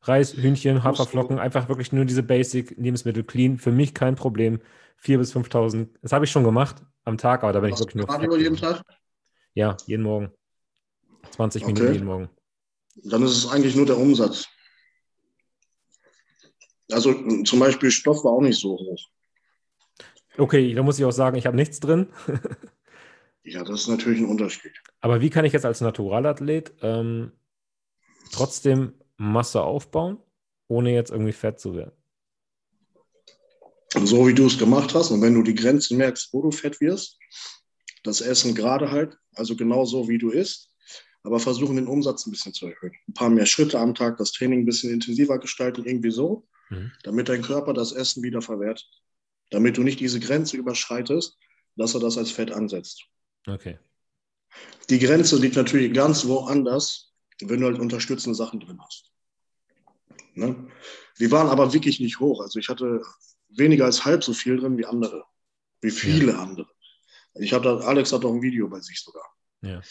Reis, Hühnchen, Haferflocken, einfach wirklich nur diese Basic-Lebensmittel clean. Für mich kein Problem. 4.000 bis 5.000. Das habe ich schon gemacht am Tag, aber da bin ich wirklich nur. Radio jeden Tag? Ja, jeden Morgen. 20 okay. Minuten jeden Morgen. Dann ist es eigentlich nur der Umsatz. Also zum Beispiel Stoff war auch nicht so hoch. Okay, da muss ich auch sagen, ich habe nichts drin. ja, das ist natürlich ein Unterschied. Aber wie kann ich jetzt als Naturalathlet ähm, trotzdem Masse aufbauen, ohne jetzt irgendwie fett zu werden? So wie du es gemacht hast und wenn du die Grenzen merkst, wo du fett wirst, das Essen gerade halt, also genau so wie du isst, aber versuchen den Umsatz ein bisschen zu erhöhen. Ein paar mehr Schritte am Tag, das Training ein bisschen intensiver gestalten, irgendwie so, mhm. damit dein Körper das Essen wieder verwertet. Damit du nicht diese Grenze überschreitest, dass er das als Fett ansetzt. Okay. Die Grenze liegt natürlich ganz woanders, wenn du halt unterstützende Sachen drin hast. Ne? Die waren aber wirklich nicht hoch. Also ich hatte weniger als halb so viel drin wie andere, wie viele ja. andere. Ich habe da, Alex hat doch ein Video bei sich sogar. Ja.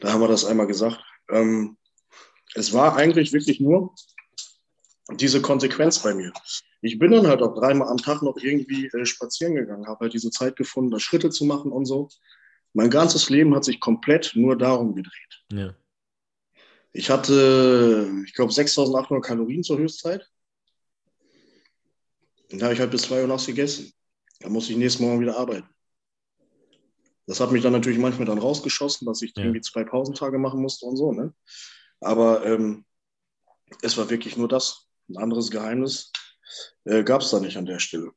Da haben wir das einmal gesagt. Ähm, es war eigentlich wirklich nur diese Konsequenz bei mir. Ich bin dann halt auch dreimal am Tag noch irgendwie äh, spazieren gegangen, habe halt diese Zeit gefunden, da Schritte zu machen und so. Mein ganzes Leben hat sich komplett nur darum gedreht. Ja. Ich hatte, ich glaube, 6800 Kalorien zur Höchstzeit. Und da habe ich halt bis 2 Uhr nachts gegessen. Da musste ich nächsten Morgen wieder arbeiten. Das hat mich dann natürlich manchmal dann rausgeschossen, dass ich ja. irgendwie zwei Pausentage machen musste und so. Ne? Aber ähm, es war wirklich nur das. Ein anderes Geheimnis äh, gab es da nicht an der Stelle.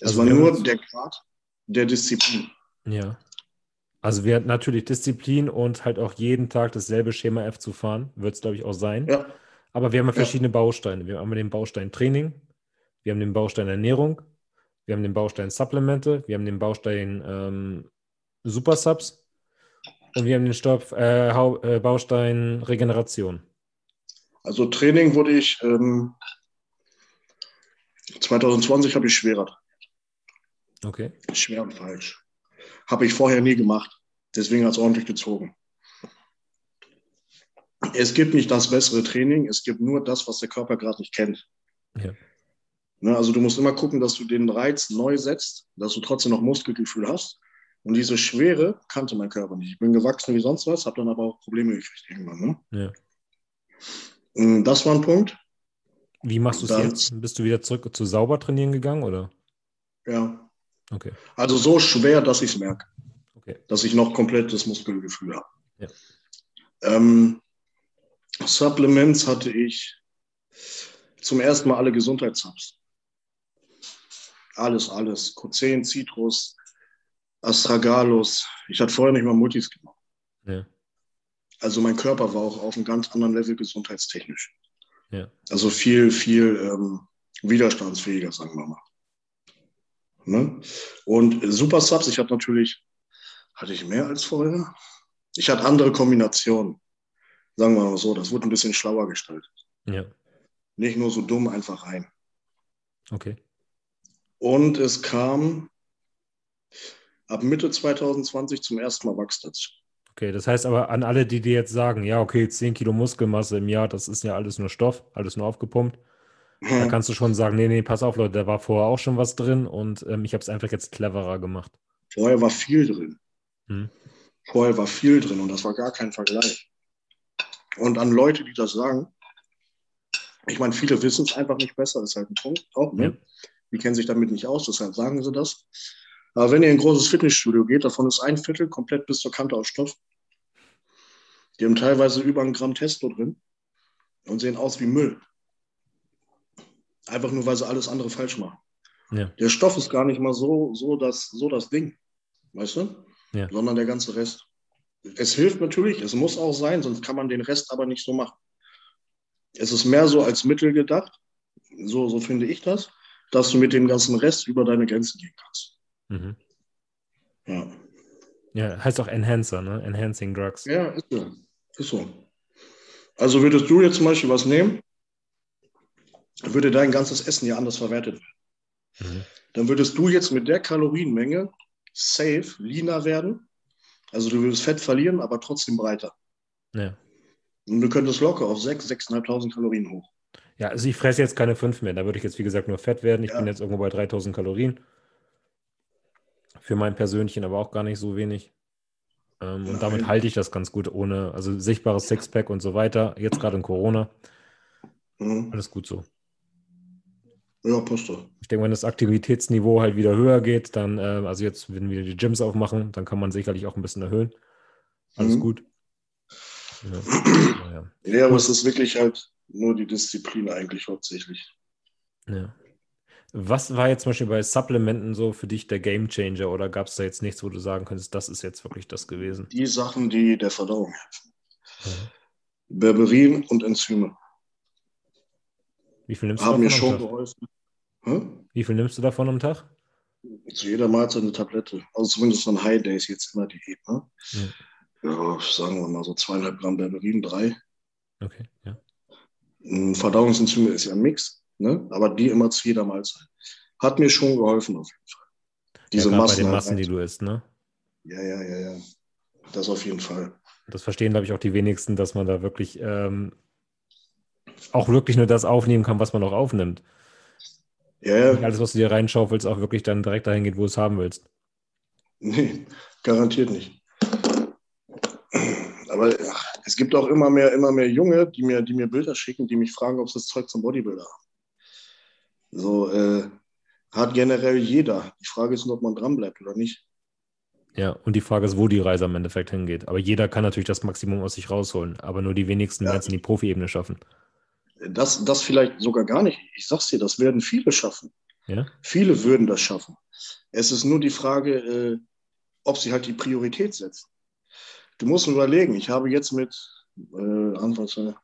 Es also war nur der Grad der Disziplin. Ja. Also wir hatten natürlich Disziplin und halt auch jeden Tag dasselbe Schema F zu fahren, wird es, glaube ich, auch sein. Ja. Aber wir haben ja verschiedene ja. Bausteine. Wir haben einmal den Baustein Training, wir haben den Baustein Ernährung, wir haben den Baustein Supplemente, wir haben den Baustein ähm, Super Subs und wir haben den Stoff, äh, äh, Baustein Regeneration. Also Training wurde ich ähm, 2020 habe ich schwerer. Okay. Schwer und falsch. Habe ich vorher nie gemacht. Deswegen hat es ordentlich gezogen. Es gibt nicht das bessere Training, es gibt nur das, was der Körper gerade nicht kennt. Ja. Ne, also du musst immer gucken, dass du den Reiz neu setzt, dass du trotzdem noch Muskelgefühl hast. Und diese Schwere kannte mein Körper nicht. Ich bin gewachsen wie sonst was, habe dann aber auch Probleme gekriegt irgendwann. Ne? Ja. Mm, das war ein Punkt. Wie machst du es jetzt? Bist du wieder zurück zu sauber trainieren gegangen, oder? Ja. Okay. Also so schwer, dass ich es merke. Okay. Dass ich noch komplettes Muskelgefühl habe. Ja. Ähm, Supplements hatte ich zum ersten Mal alle Gesundheitshubs. Alles, alles. Q10, Citrus, Astragalus. Ich hatte vorher nicht mal Multis gemacht. Ja. Also mein Körper war auch auf einem ganz anderen Level gesundheitstechnisch. Ja. Also viel, viel ähm, widerstandsfähiger, sagen wir mal. Ne? Und Super Subs, ich hatte natürlich, hatte ich mehr als vorher? Ich hatte andere Kombinationen. Sagen wir mal so, das wurde ein bisschen schlauer gestaltet. Ja. Nicht nur so dumm einfach rein. Okay. Und es kam ab Mitte 2020 zum ersten Mal Wachs dazu. Okay, das heißt aber an alle, die dir jetzt sagen, ja, okay, 10 Kilo Muskelmasse im Jahr, das ist ja alles nur Stoff, alles nur aufgepumpt. Hm. Da kannst du schon sagen, nee, nee, pass auf, Leute, da war vorher auch schon was drin und ähm, ich habe es einfach jetzt cleverer gemacht. Vorher war viel drin. Hm. Vorher war viel drin und das war gar kein Vergleich. Und an Leute, die das sagen, ich meine, viele wissen es einfach nicht besser, das ist halt ein Punkt auch, ne? Ja. Die kennen sich damit nicht aus, deshalb sagen sie das. Aber wenn ihr in ein großes Fitnessstudio geht, davon ist ein Viertel komplett bis zur Kante aus Stoff. Die haben teilweise über ein Gramm Testo drin und sehen aus wie Müll. Einfach nur, weil sie alles andere falsch machen. Ja. Der Stoff ist gar nicht mal so, so, das, so das Ding, weißt du? Ja. Sondern der ganze Rest. Es hilft natürlich, es muss auch sein, sonst kann man den Rest aber nicht so machen. Es ist mehr so als Mittel gedacht, so, so finde ich das. dass du mit dem ganzen Rest über deine Grenzen gehen kannst. Mhm. Ja. Ja, heißt auch Enhancer, ne? Enhancing Drugs. Ja, ist so. Ist so. Also würdest du jetzt zum Beispiel was nehmen, würde dein ganzes Essen ja anders verwertet werden. Mhm. Dann würdest du jetzt mit der Kalorienmenge safe, leaner werden. Also du würdest Fett verlieren, aber trotzdem breiter. Ja. Und du könntest locker auf 6.000, 6.500 Kalorien hoch. Ja, also ich fresse jetzt keine fünf mehr. Da würde ich jetzt, wie gesagt, nur fett werden. Ich Ja. bin jetzt irgendwo bei 3000 Kalorien. Für mein Persönchen aber auch gar nicht so wenig. Ähm, und damit halte ich das ganz gut, ohne, also sichtbares Sixpack und so weiter. Jetzt gerade in Corona. Mhm. Alles gut so. Ja, passt doch. Ich denke, wenn das Aktivitätsniveau halt wieder höher geht, dann, äh, also jetzt, wenn wir die Gyms aufmachen, dann kann man sicherlich auch ein bisschen erhöhen. Alles Mhm. gut. Ja. Naja. Ja, aber es ist wirklich halt nur die Disziplin eigentlich hauptsächlich. Ja. Was war jetzt zum Beispiel bei Supplementen so für dich der Game Changer oder gab es da jetzt nichts, wo du sagen könntest, das ist jetzt wirklich das gewesen? Die Sachen, die der Verdauung helfen. Berberin und Enzyme Wie viel nimmst du haben mir schon geholfen. Hm? Wie viel nimmst du davon am Tag? Zu jeder Mahlzeit eine Tablette. Also zumindest an High Days jetzt immer Diät. Ne? Ja. Ja, sagen wir mal so zweieinhalb Gramm Berberin, drei. Okay, ja. Ein Verdauungsenzyme ist ja ein Mix, ne? aber die immer zu jeder Mahlzeit. Hat mir schon geholfen auf jeden Fall. Diese ja, Massen. bei den halt Massen, die rein- du isst, ne? ja, ja, ja, ja. Das auf jeden Fall. Das verstehen, glaube ich, auch die wenigsten, dass man da wirklich ähm, auch wirklich nur das aufnehmen kann, was man auch aufnimmt. Ja, ja, alles, was du dir reinschaufelst, auch wirklich dann direkt dahin geht, wo du es haben willst. nee, garantiert nicht. Aber ja, es gibt auch immer mehr, immer mehr Junge, die mir, die mir Bilder schicken, die mich fragen, ob sie das Zeug zum Bodybuilder haben. So, äh, hat generell jeder. Die Frage ist nur, ob man dranbleibt oder nicht. Ja, und die Frage ist, wo die Reise am Endeffekt hingeht. Aber jeder kann natürlich das Maximum aus sich rausholen, aber nur die wenigsten Ja. werden es in die Profi-Ebene schaffen. Das, das vielleicht sogar gar nicht. Ich sag's dir, das werden viele schaffen. Ja? Viele würden das schaffen. Es ist nur die Frage, äh, ob sie halt die Priorität setzen. Du musst überlegen, ich habe jetzt mit, äh, Anfang, äh,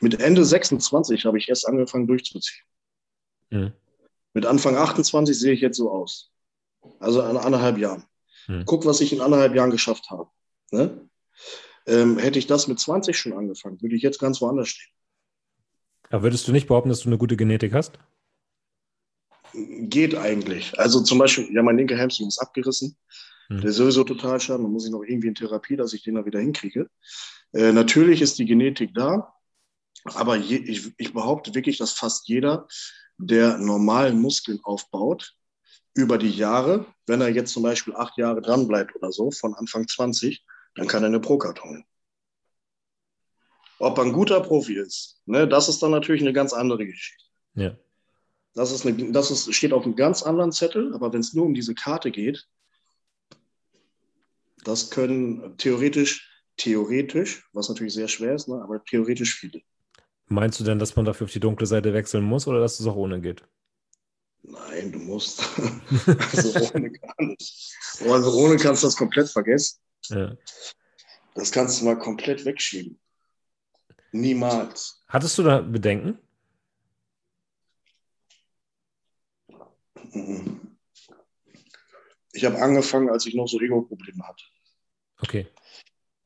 mit Ende 26 habe ich erst angefangen durchzuziehen. Mhm. Mit Anfang 28 sehe ich jetzt so aus. Also in anderthalb Jahren. Mhm. Guck, was ich in anderthalb Jahren geschafft habe. Ne? Ähm, hätte ich das mit 20 schon angefangen, würde ich jetzt ganz woanders stehen. Aber würdest du nicht behaupten, dass du eine gute Genetik hast? Geht eigentlich. Also zum Beispiel, ja, mein linker Hamstring ist abgerissen. Hm. Der ist sowieso total schade. Dann muss ich noch irgendwie in Therapie, dass ich den da wieder hinkriege. Äh, natürlich ist die Genetik da, aber je, ich, ich behaupte wirklich, dass fast jeder, der normalen Muskeln aufbaut, über die Jahre, wenn er jetzt zum Beispiel acht Jahre dran bleibt oder so, von Anfang 20, dann kann er eine Pro-Card holen. Ob er ein guter Profi ist, ne, das ist dann natürlich eine ganz andere Geschichte. Ja. Das, ist eine, das ist, steht auf einem ganz anderen Zettel, aber wenn es nur um diese Karte geht, das können theoretisch, theoretisch, was natürlich sehr schwer ist, ne, aber theoretisch viele. Meinst du denn, dass man dafür auf die dunkle Seite wechseln muss oder dass es auch ohne geht? Nein, du musst. also ohne gar nicht. Also ohne kannst du das komplett vergessen. Ja. Das kannst du mal komplett wegschieben. Niemals. Hattest du da Bedenken? Ich habe angefangen, als ich noch so Ego-Probleme hatte. Okay.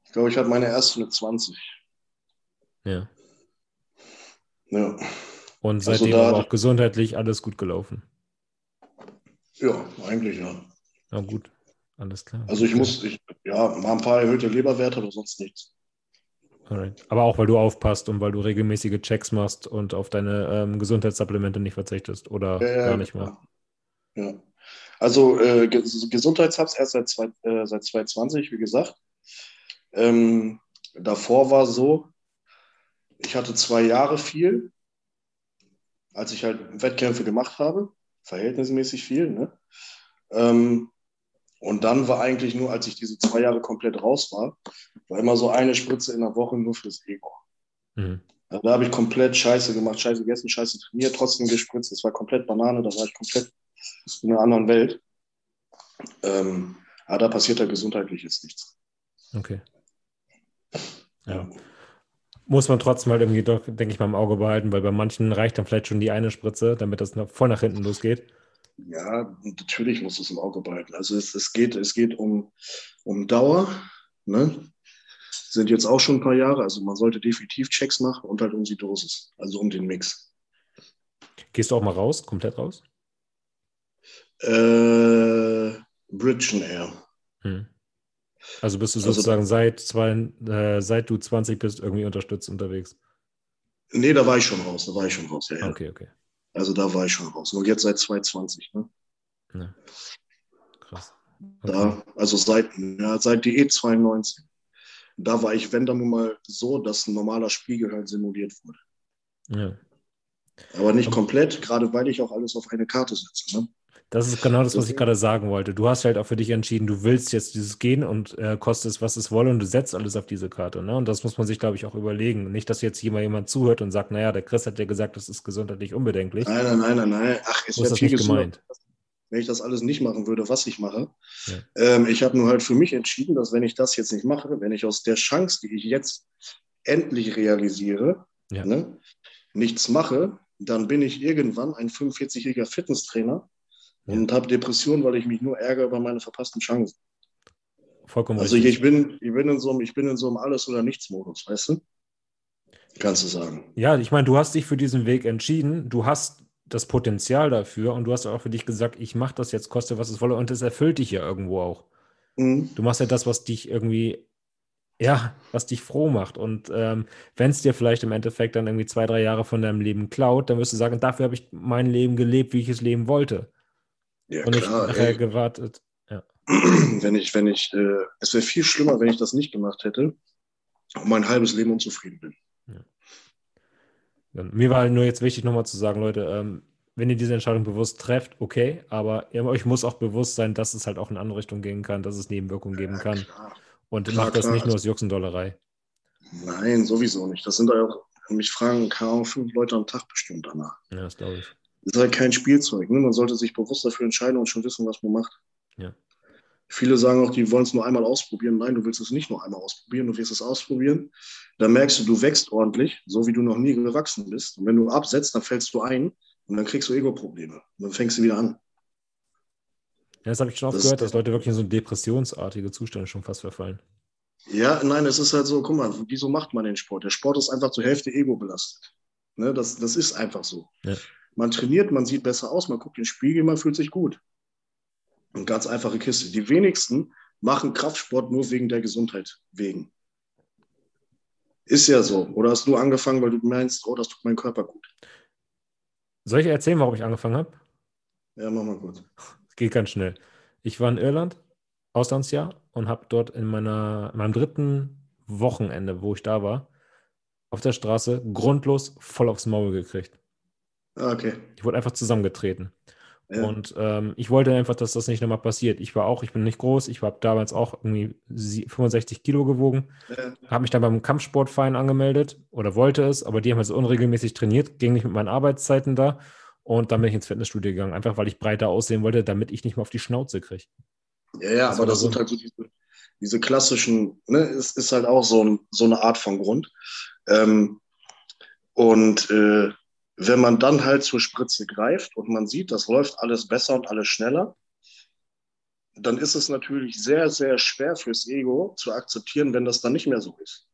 Ich glaube, ich hatte meine erste mit 20. Ja. Ja, Und Also seitdem da- aber auch gesundheitlich alles gut gelaufen. ja eigentlich ja. Ja, gut. Alles klar. Also ich muss, ich, ja, mal ein paar erhöhte Leberwerte, aber sonst nichts. Alright. Aber auch, weil du aufpasst und weil du regelmäßige Checks machst und auf deine ähm, Gesundheitssupplemente nicht verzichtest oder Ja, gar nicht mehr. Ja. Also äh, Gesundheitshabs erst seit, zwei, äh, seit 2020, wie gesagt. Ähm, davor war so, ich hatte zwei Jahre viel, als ich halt Wettkämpfe gemacht habe, verhältnismäßig viel. Ne? Ähm, und dann war eigentlich nur, als ich diese zwei Jahre komplett raus war, war immer so eine Spritze in der Woche nur fürs Ego. Mhm. Da habe ich komplett Scheiße gemacht, Scheiße gegessen, Scheiße trainiert, trotzdem gespritzt. Das war komplett Banane, da war ich komplett in einer anderen Welt. Ähm, aber da passiert da gesundheitlich jetzt nichts. Okay. Ja. Muss man trotzdem halt irgendwie doch, denke ich mal, im Auge behalten, weil bei manchen reicht dann vielleicht schon die eine Spritze, damit das voll nach hinten losgeht. Ja, natürlich muss es im Auge behalten. Also es, es geht, es geht um, um Dauer, ne? Sind jetzt auch schon ein paar Jahre, also man sollte definitiv Checks machen und halt um die Dosis, also um den Mix. Gehst du auch mal raus, komplett raus? Äh, Bridgen Air. Hm. Also bist du also sozusagen also, seit, zwei, äh, seit du 20 bist irgendwie unterstützt unterwegs? Nee, da war ich schon raus, da war ich schon raus, ja, ja. Okay, okay. Also da war ich schon raus. Und jetzt seit 2020, ne? Ja. Krass. Okay. Da, also seit, ja, seit die E92. Da war ich, wenn dann mal so, dass ein normaler Spiegel simuliert wurde. Ja. Aber nicht komplett, gerade weil ich auch alles auf eine Karte setze. Ne? Das ist genau das, was ich gerade sagen wollte. Du hast halt auch für dich entschieden, du willst jetzt dieses gehen und äh, kostet es, was es wolle und du setzt alles auf diese Karte. Ne? Und das muss man sich, glaube ich, auch überlegen. Nicht, dass jetzt jemand, jemand zuhört und sagt, naja, der Chris hat ja gesagt, das ist gesundheitlich unbedenklich. Nein, nein, nein, nein, nein. Ach, es wäre viel nicht gemeint. Wenn ich das alles nicht machen würde, was ich mache. Ja. Ähm, ich habe nur halt für mich entschieden, dass wenn ich das jetzt nicht mache, wenn ich aus der Chance, die ich jetzt endlich realisiere, ja. ne, nichts mache, dann bin ich irgendwann ein 45-jähriger Fitnesstrainer und habe Depressionen, weil ich mich nur ärgere über meine verpassten Chancen. Vollkommen also richtig. ich bin, ich bin in so einem, ich bin in so einem Alles- oder Nichts-Modus, weißt du? Kannst du sagen. Ja, ich meine, du hast dich für diesen Weg entschieden, du hast das Potenzial dafür und du hast auch für dich gesagt, ich mache das jetzt, koste was es wolle und es erfüllt dich ja irgendwo auch. Mhm. Du machst ja das, was dich irgendwie, ja, was dich froh macht. Und ähm, wenn es dir vielleicht im Endeffekt dann irgendwie zwei, drei Jahre von deinem Leben klaut, dann wirst du sagen, dafür habe ich mein Leben gelebt, wie ich es leben wollte. Ja, und klar, nicht nachher gewartet. Ja. Wenn ich, wenn ich, äh, es wäre viel schlimmer, wenn ich das nicht gemacht hätte und mein halbes Leben unzufrieden bin. Ja. Mir war halt nur jetzt wichtig, nochmal zu sagen, Leute, ähm, wenn ihr diese Entscheidung bewusst trefft, okay, aber ihr, euch muss auch bewusst sein, dass es halt auch in andere Richtungen gehen kann, dass es Nebenwirkungen geben kann. Klar. Und klar, macht das klar. nicht nur aus Juxendollerei. Nein, sowieso nicht. Das sind auch, mich fragen, kaum fünf Leute am Tag bestimmt danach. Ja, das glaube ich ist halt kein Spielzeug. Ne? Man sollte sich bewusst dafür entscheiden und schon wissen, was man macht. Ja. Viele sagen auch, die wollen es nur einmal ausprobieren. Nein, du willst es nicht nur einmal ausprobieren, du wirst es ausprobieren. Dann merkst du, du wächst ordentlich, so wie du noch nie gewachsen bist. Und wenn du absetzt, dann fällst du ein und dann kriegst du Ego-Probleme. Und dann fängst du wieder an. Ja, das habe ich schon oft das, gehört, dass Leute wirklich in so depressionsartige Zustände schon fast verfallen. Ja, nein, es ist halt so, guck mal, wieso macht man den Sport? Der Sport ist einfach zur Hälfte Ego belastet. Ne, das, das ist einfach so. Ja. Man trainiert, man sieht besser aus, man guckt in den Spiegel, man fühlt sich gut. Eine ganz einfache Kiste. Die wenigsten machen Kraftsport nur wegen der Gesundheit wegen. Ist ja so. Oder hast du angefangen, weil du meinst, oh, das tut meinem Körper gut? Soll ich erzählen, warum ich angefangen habe? Ja, mach mal kurz. Es geht ganz schnell. Ich war in Irland, Auslandsjahr, und habe dort in, meiner, in meinem dritten Wochenende, wo ich da war, auf der Straße grundlos voll aufs Maul gekriegt. Ah, okay. Ich wurde einfach zusammengetreten. Ja. Und ähm, ich wollte einfach, dass das nicht nochmal passiert. Ich war auch, ich bin nicht groß, ich habe damals auch irgendwie 65 Kilo gewogen, ja. habe mich dann beim Kampfsportverein angemeldet oder wollte es, aber die haben halt so unregelmäßig trainiert, ging nicht mit meinen Arbeitszeiten da und dann bin ich ins Fitnessstudio gegangen, einfach weil ich breiter aussehen wollte, damit ich nicht mehr auf die Schnauze kriege. Ja, ja, das aber das so sind halt so diese, diese klassischen, ne, es ist halt auch so, ein, so eine Art von Grund. Ähm, und äh, wenn man dann halt zur Spritze greift und man sieht, das läuft alles besser und alles schneller, dann ist es natürlich sehr, sehr schwer fürs Ego zu akzeptieren, wenn das dann nicht mehr so ist.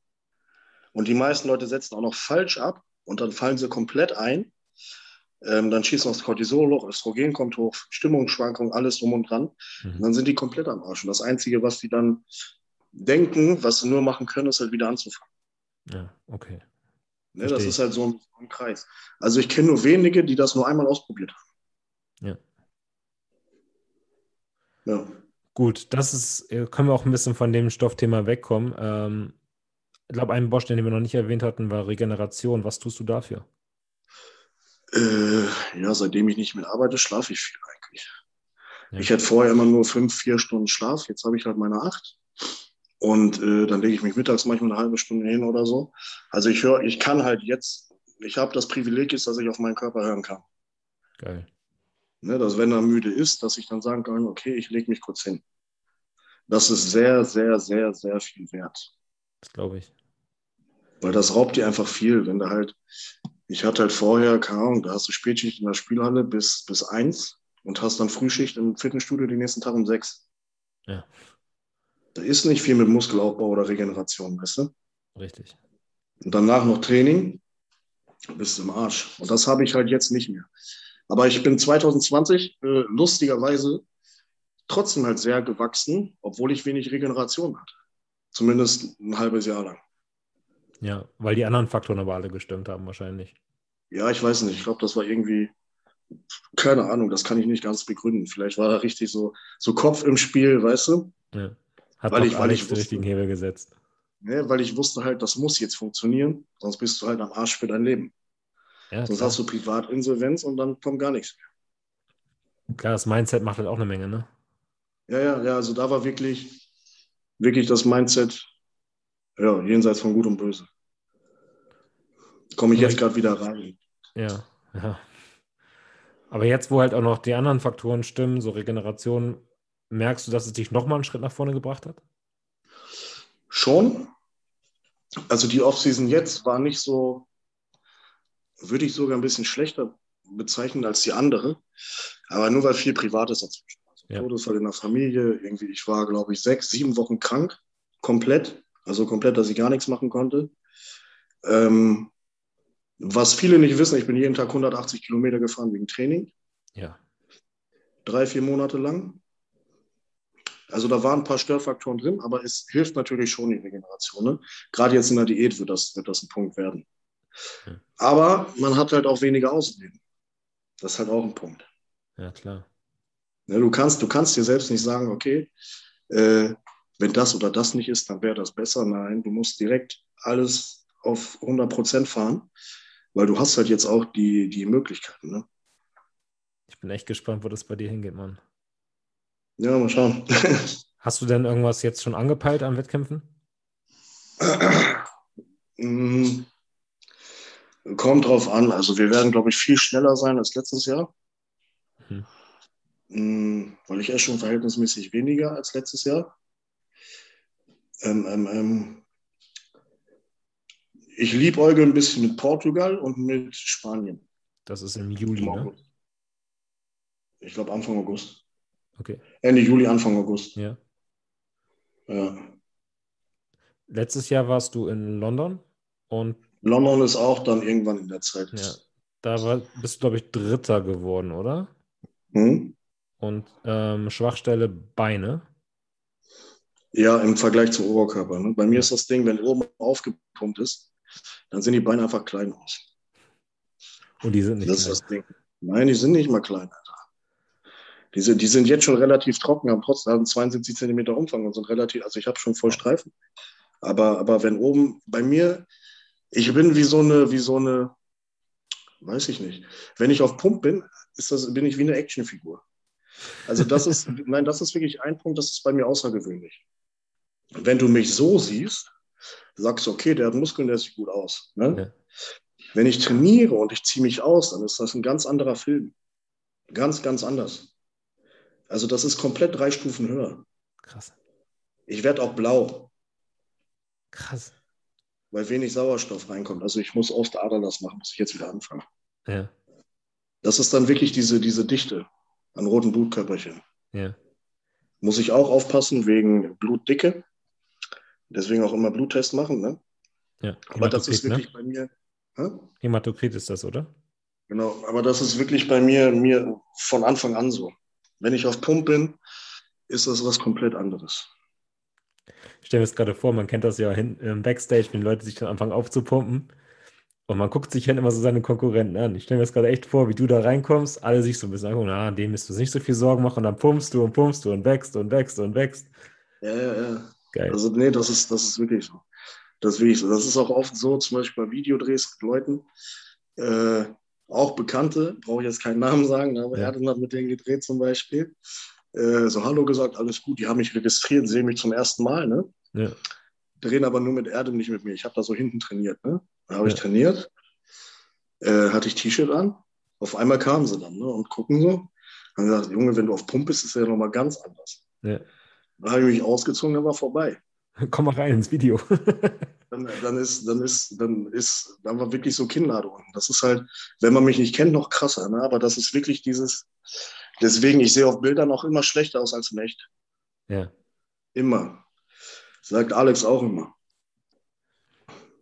Und die meisten Leute setzen auch noch falsch ab und dann fallen sie komplett ein. Ähm, dann schießt noch das Cortisol hoch, Östrogen kommt hoch, Stimmungsschwankungen, alles drum und dran. Mhm. Und dann sind die komplett am Arsch. Und das Einzige, was die dann denken, was sie nur machen können, ist halt wieder anzufangen. Ja, okay. Ne, das ist halt so ein, ein, Kreis. Also ich kenne nur wenige, die das nur einmal ausprobiert haben. Ja. Ja. Gut, das ist, äh, können wir auch ein bisschen von dem Stoffthema wegkommen. Ähm, ich glaube, einen Bosch, den wir noch nicht erwähnt hatten, war Regeneration. Was tust du dafür? Äh, ja, seitdem ich nicht mehr arbeite, schlafe ich viel eigentlich. Ja. Ich hatte vorher immer nur fünf, vier Stunden Schlaf. Jetzt habe ich halt meine acht. Und äh, dann lege ich mich mittags manchmal eine halbe Stunde hin oder so. Also ich höre, ich kann halt jetzt, ich habe das Privileg ist, dass ich auf meinen Körper hören kann. Geil. Ne, dass wenn er müde ist, dass ich dann sagen kann, okay, ich lege mich kurz hin. Das ist sehr, sehr, sehr, sehr viel wert. Das glaube ich. Weil das raubt dir einfach viel, wenn du halt, ich hatte halt vorher, keine Ahnung, da hast du Spätschicht in der Spielhalle bis, bis eins und hast dann Frühschicht im Fitnessstudio den nächsten Tag um sechs. Ja. Da ist nicht viel mit Muskelaufbau oder Regeneration, weißt du? Richtig. Und danach noch Training, bist du im Arsch. Und das habe ich halt jetzt nicht mehr. Aber ich bin 2020 äh, lustigerweise trotzdem halt sehr gewachsen, obwohl ich wenig Regeneration hatte. Zumindest ein halbes Jahr lang. Ja, weil die anderen Faktoren aber alle gestimmt haben, wahrscheinlich. Ja, ich weiß nicht. Ich glaube, das war irgendwie, keine Ahnung, das kann ich nicht ganz begründen. Vielleicht war da richtig so, so Kopf im Spiel, weißt du? Ja. Hat Weil ich- weil ich den wusste- richtigen Hebel gesetzt. Ne, weil ich wusste halt, das muss jetzt funktionieren, sonst bist du halt am Arsch für dein Leben. Ja, Sonst klar. hast du Privatinsolvenz und dann kommt gar nichts mehr. klar, das Mindset macht halt auch eine Menge, ne? Ja, ja, ja, also da war wirklich, wirklich das Mindset, ja, jenseits von Gut und Böse. Komme ich jetzt gerade wieder rein. Ja, ja. Aber jetzt, wo halt auch noch die anderen Faktoren stimmen, so Regeneration, merkst du, dass es dich nochmal einen Schritt nach vorne gebracht hat? Schon. Also die Offseason jetzt war nicht so, würde ich sogar ein bisschen schlechter bezeichnen als die andere. Aber nur weil viel Privates dazwischen war. Also Ja. Todesfall in der Familie, irgendwie, ich war, glaube ich, sechs, sieben Wochen krank, komplett. Also komplett, dass ich gar nichts machen konnte. Ähm, was viele nicht wissen, ich bin jeden Tag 180 Kilometer gefahren wegen Training, Ja. drei, vier Monate lang. Also da waren ein paar Störfaktoren drin, aber es hilft natürlich schon die Regeneration. Ne? Gerade jetzt in der Diät wird das, wird das ein Punkt werden. Ja. Aber man hat halt auch weniger Ausleben. Das ist halt auch ein Punkt. Ja, klar. Ne, du, kannst, du kannst dir selbst nicht sagen, okay, äh, wenn das oder das nicht ist, dann wäre das besser. Nein, du musst direkt alles auf 100 Prozent fahren, weil du hast halt jetzt auch die, die Möglichkeiten. Ne? Ich bin echt gespannt, wo das bei dir hingeht, Mann. Ja, mal schauen. Hast du denn irgendwas jetzt schon angepeilt an Wettkämpfen? Mm, Kommt drauf an. Also wir werden, glaube ich, viel schneller sein als letztes Jahr. Mhm. Mm, Weil ich esse schon verhältnismäßig weniger als letztes Jahr. Ähm, ähm, ähm, ich liebäuge ein bisschen mit Portugal und mit Spanien. Das ist im Juli, ne? Ich glaube Anfang August. Okay. Ende Juli, Anfang August. Ja. Ja. Letztes Jahr warst du in London und London ist auch dann irgendwann in der Zeit. ja, da war, bist du, glaube ich, Dritter geworden, oder? Hm? Und ähm, Schwachstelle Beine. Ja, im Vergleich zum Oberkörper. Ne? Bei mir ist das Ding, wenn oben aufgepumpt ist, dann sehen die Beine einfach klein aus. Und die sind nicht das klein. ist das Ding. Nein, die sind nicht mal klein. Die sind, die sind jetzt schon relativ trocken, haben trotzdem haben 72 Zentimeter Umfang und sind relativ, also ich habe schon voll Streifen. Aber, aber wenn oben, bei mir, ich bin wie so eine, wie so eine, weiß ich nicht. Wenn ich auf Pump bin, ist das, bin ich wie eine Actionfigur. Also das ist, nein, das ist wirklich ein Punkt, das ist bei mir außergewöhnlich. Wenn du mich so siehst, sagst du, okay, der hat Muskeln, der sieht gut aus. Ne? Ja. Wenn ich trainiere und ich ziehe mich aus, dann ist das ein ganz anderer Film. Ganz, ganz anders. Also das ist komplett drei Stufen höher. Krass. Ich werde auch blau, Krass. weil wenig Sauerstoff reinkommt. Also ich muss aus der Aderlass machen, muss ich jetzt wieder anfangen. Ja. Das ist dann wirklich diese, diese Dichte an roten Blutkörperchen. Ja. Muss ich auch aufpassen wegen Blutdicke. Deswegen auch immer Bluttest machen. Ne? ja. Aber das ist Hämatokrit, wirklich bei mir. Hä? ne? Hämatokrit ist das, oder? Genau, aber das ist wirklich bei mir, mir von Anfang an so. Wenn ich auf Pump bin, ist das was komplett anderes. Ich stelle mir das gerade vor, man kennt das ja hin, im Backstage, wenn Leute sich dann anfangen aufzupumpen. Und man guckt sich halt immer so seine Konkurrenten an. Ich stelle mir das gerade echt vor, wie du da reinkommst, alle sich so ein bisschen angucken, na, dem müsst du nicht so viel Sorgen machen, und dann pumpst du und pumpst du und wächst und wächst und wächst. Ja, ja, ja. Geil. Also, nee, das ist, das ist wirklich so. Das ist wirklich so. Das ist auch oft so, zum Beispiel bei Videodrehs mit Leuten, äh, auch Bekannte, brauche ich jetzt keinen Namen sagen, aber Ja. er hat mit denen gedreht zum Beispiel. Äh, so Hallo gesagt, alles gut, die haben mich registriert, sehen mich zum ersten Mal, ne? Ja. drehen aber nur mit Erdem, nicht mit mir. Ich habe da so hinten trainiert. Ne? Da habe ich Ja. trainiert, äh, hatte ich T-Shirt an. Auf einmal kamen sie dann ne? und gucken so. Haben gesagt, Junge, wenn du auf Pump bist, ist das ja nochmal ganz anders. Ja. Da habe ich mich ausgezogen, dann war vorbei. Komm mal rein ins Video. dann, dann, ist, dann ist, dann ist, dann war wirklich so Kinnlade unten. Das ist halt, wenn man mich nicht kennt, noch krasser. Ne? Aber das ist wirklich dieses, deswegen, ich sehe auf Bildern auch immer schlechter aus als in echt. Ja. Immer. Sagt Alex auch immer.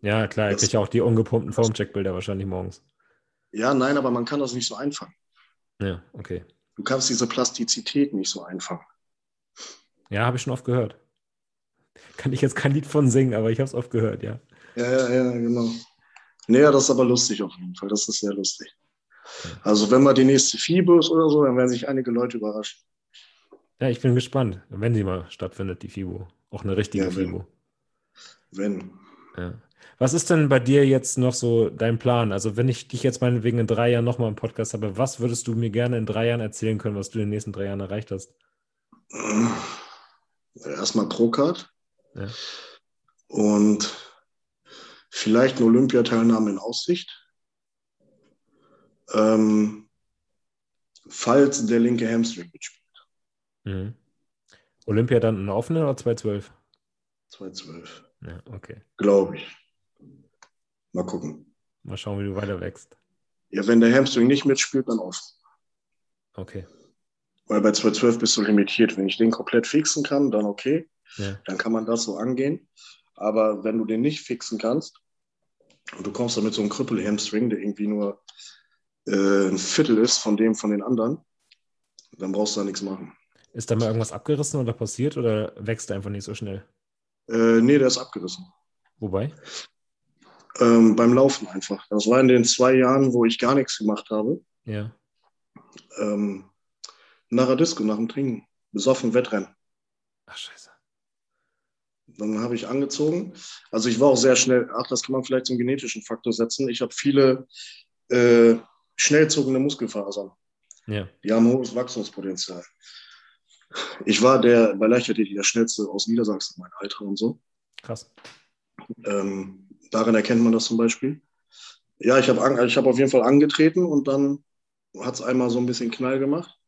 Ja, klar, kriegt ja auch die ungepumpten Formcheck-Bilder wahrscheinlich morgens. Ja, nein, aber man kann das nicht so einfangen. Ja, okay. Du kannst diese Plastizität nicht so einfangen. Ja, habe ich schon oft gehört. Kann ich jetzt kein Lied von singen, aber ich habe es oft gehört, ja. Ja, ja, ja, genau. Naja, das ist aber lustig auf jeden Fall. Das ist sehr lustig. Also, wenn mal die nächste FIBO ist oder so, dann werden sich einige Leute überraschen. Ja, ich bin gespannt, wenn sie mal stattfindet, die FIBO. Auch eine richtige ja, wenn. FIBO. Wenn. Ja. Was ist denn bei dir jetzt noch so dein Plan? Also, wenn ich dich jetzt meinetwegen in drei Jahren nochmal im Podcast habe, was würdest du mir gerne in drei Jahren erzählen können, was du in den nächsten drei Jahren erreicht hast? Erstmal Procard. Ja. Und vielleicht eine Olympiateilnahme in Aussicht. Ähm, falls der linke Hamstring mitspielt. Mhm. Olympia dann eine offene oder 212? 212. Ja, okay. Glaube ich. Mal gucken. Mal schauen, wie du weiter wächst. Ja, wenn der Hamstring nicht mitspielt, dann offen. Okay. Weil bei 212 bist du limitiert. Wenn ich den komplett fixen kann, dann okay. Ja. Dann kann man das so angehen. Aber wenn du den nicht fixen kannst und du kommst dann mit so einem Krüppel-Hamstring, der irgendwie nur äh, ein Viertel ist von dem von den anderen, dann brauchst du da nichts machen. Ist da mal irgendwas abgerissen oder passiert oder wächst er einfach nicht so schnell? Äh, nee, der ist abgerissen. Wobei? Ähm, beim Laufen einfach. Das war in den zwei Jahren, wo ich gar nichts gemacht habe. Ja. Ähm, nach der Disco, nach dem Trinken. Besoffen Wettrennen. Ach, scheiße. Dann habe ich angezogen. Also ich war auch sehr schnell, ach, das kann man vielleicht zum genetischen Faktor setzen. Ich habe viele äh, schnell zuckende Muskelfasern. Ja. Die haben hohes Wachstumspotenzial. Ich war der bei Leichtathletik der schnellste aus Niedersachsen, mein Alter und so. Krass. Ähm, daran erkennt man das zum Beispiel. Ja, ich habe ich hab auf jeden Fall angetreten und dann hat es einmal so ein bisschen Knall gemacht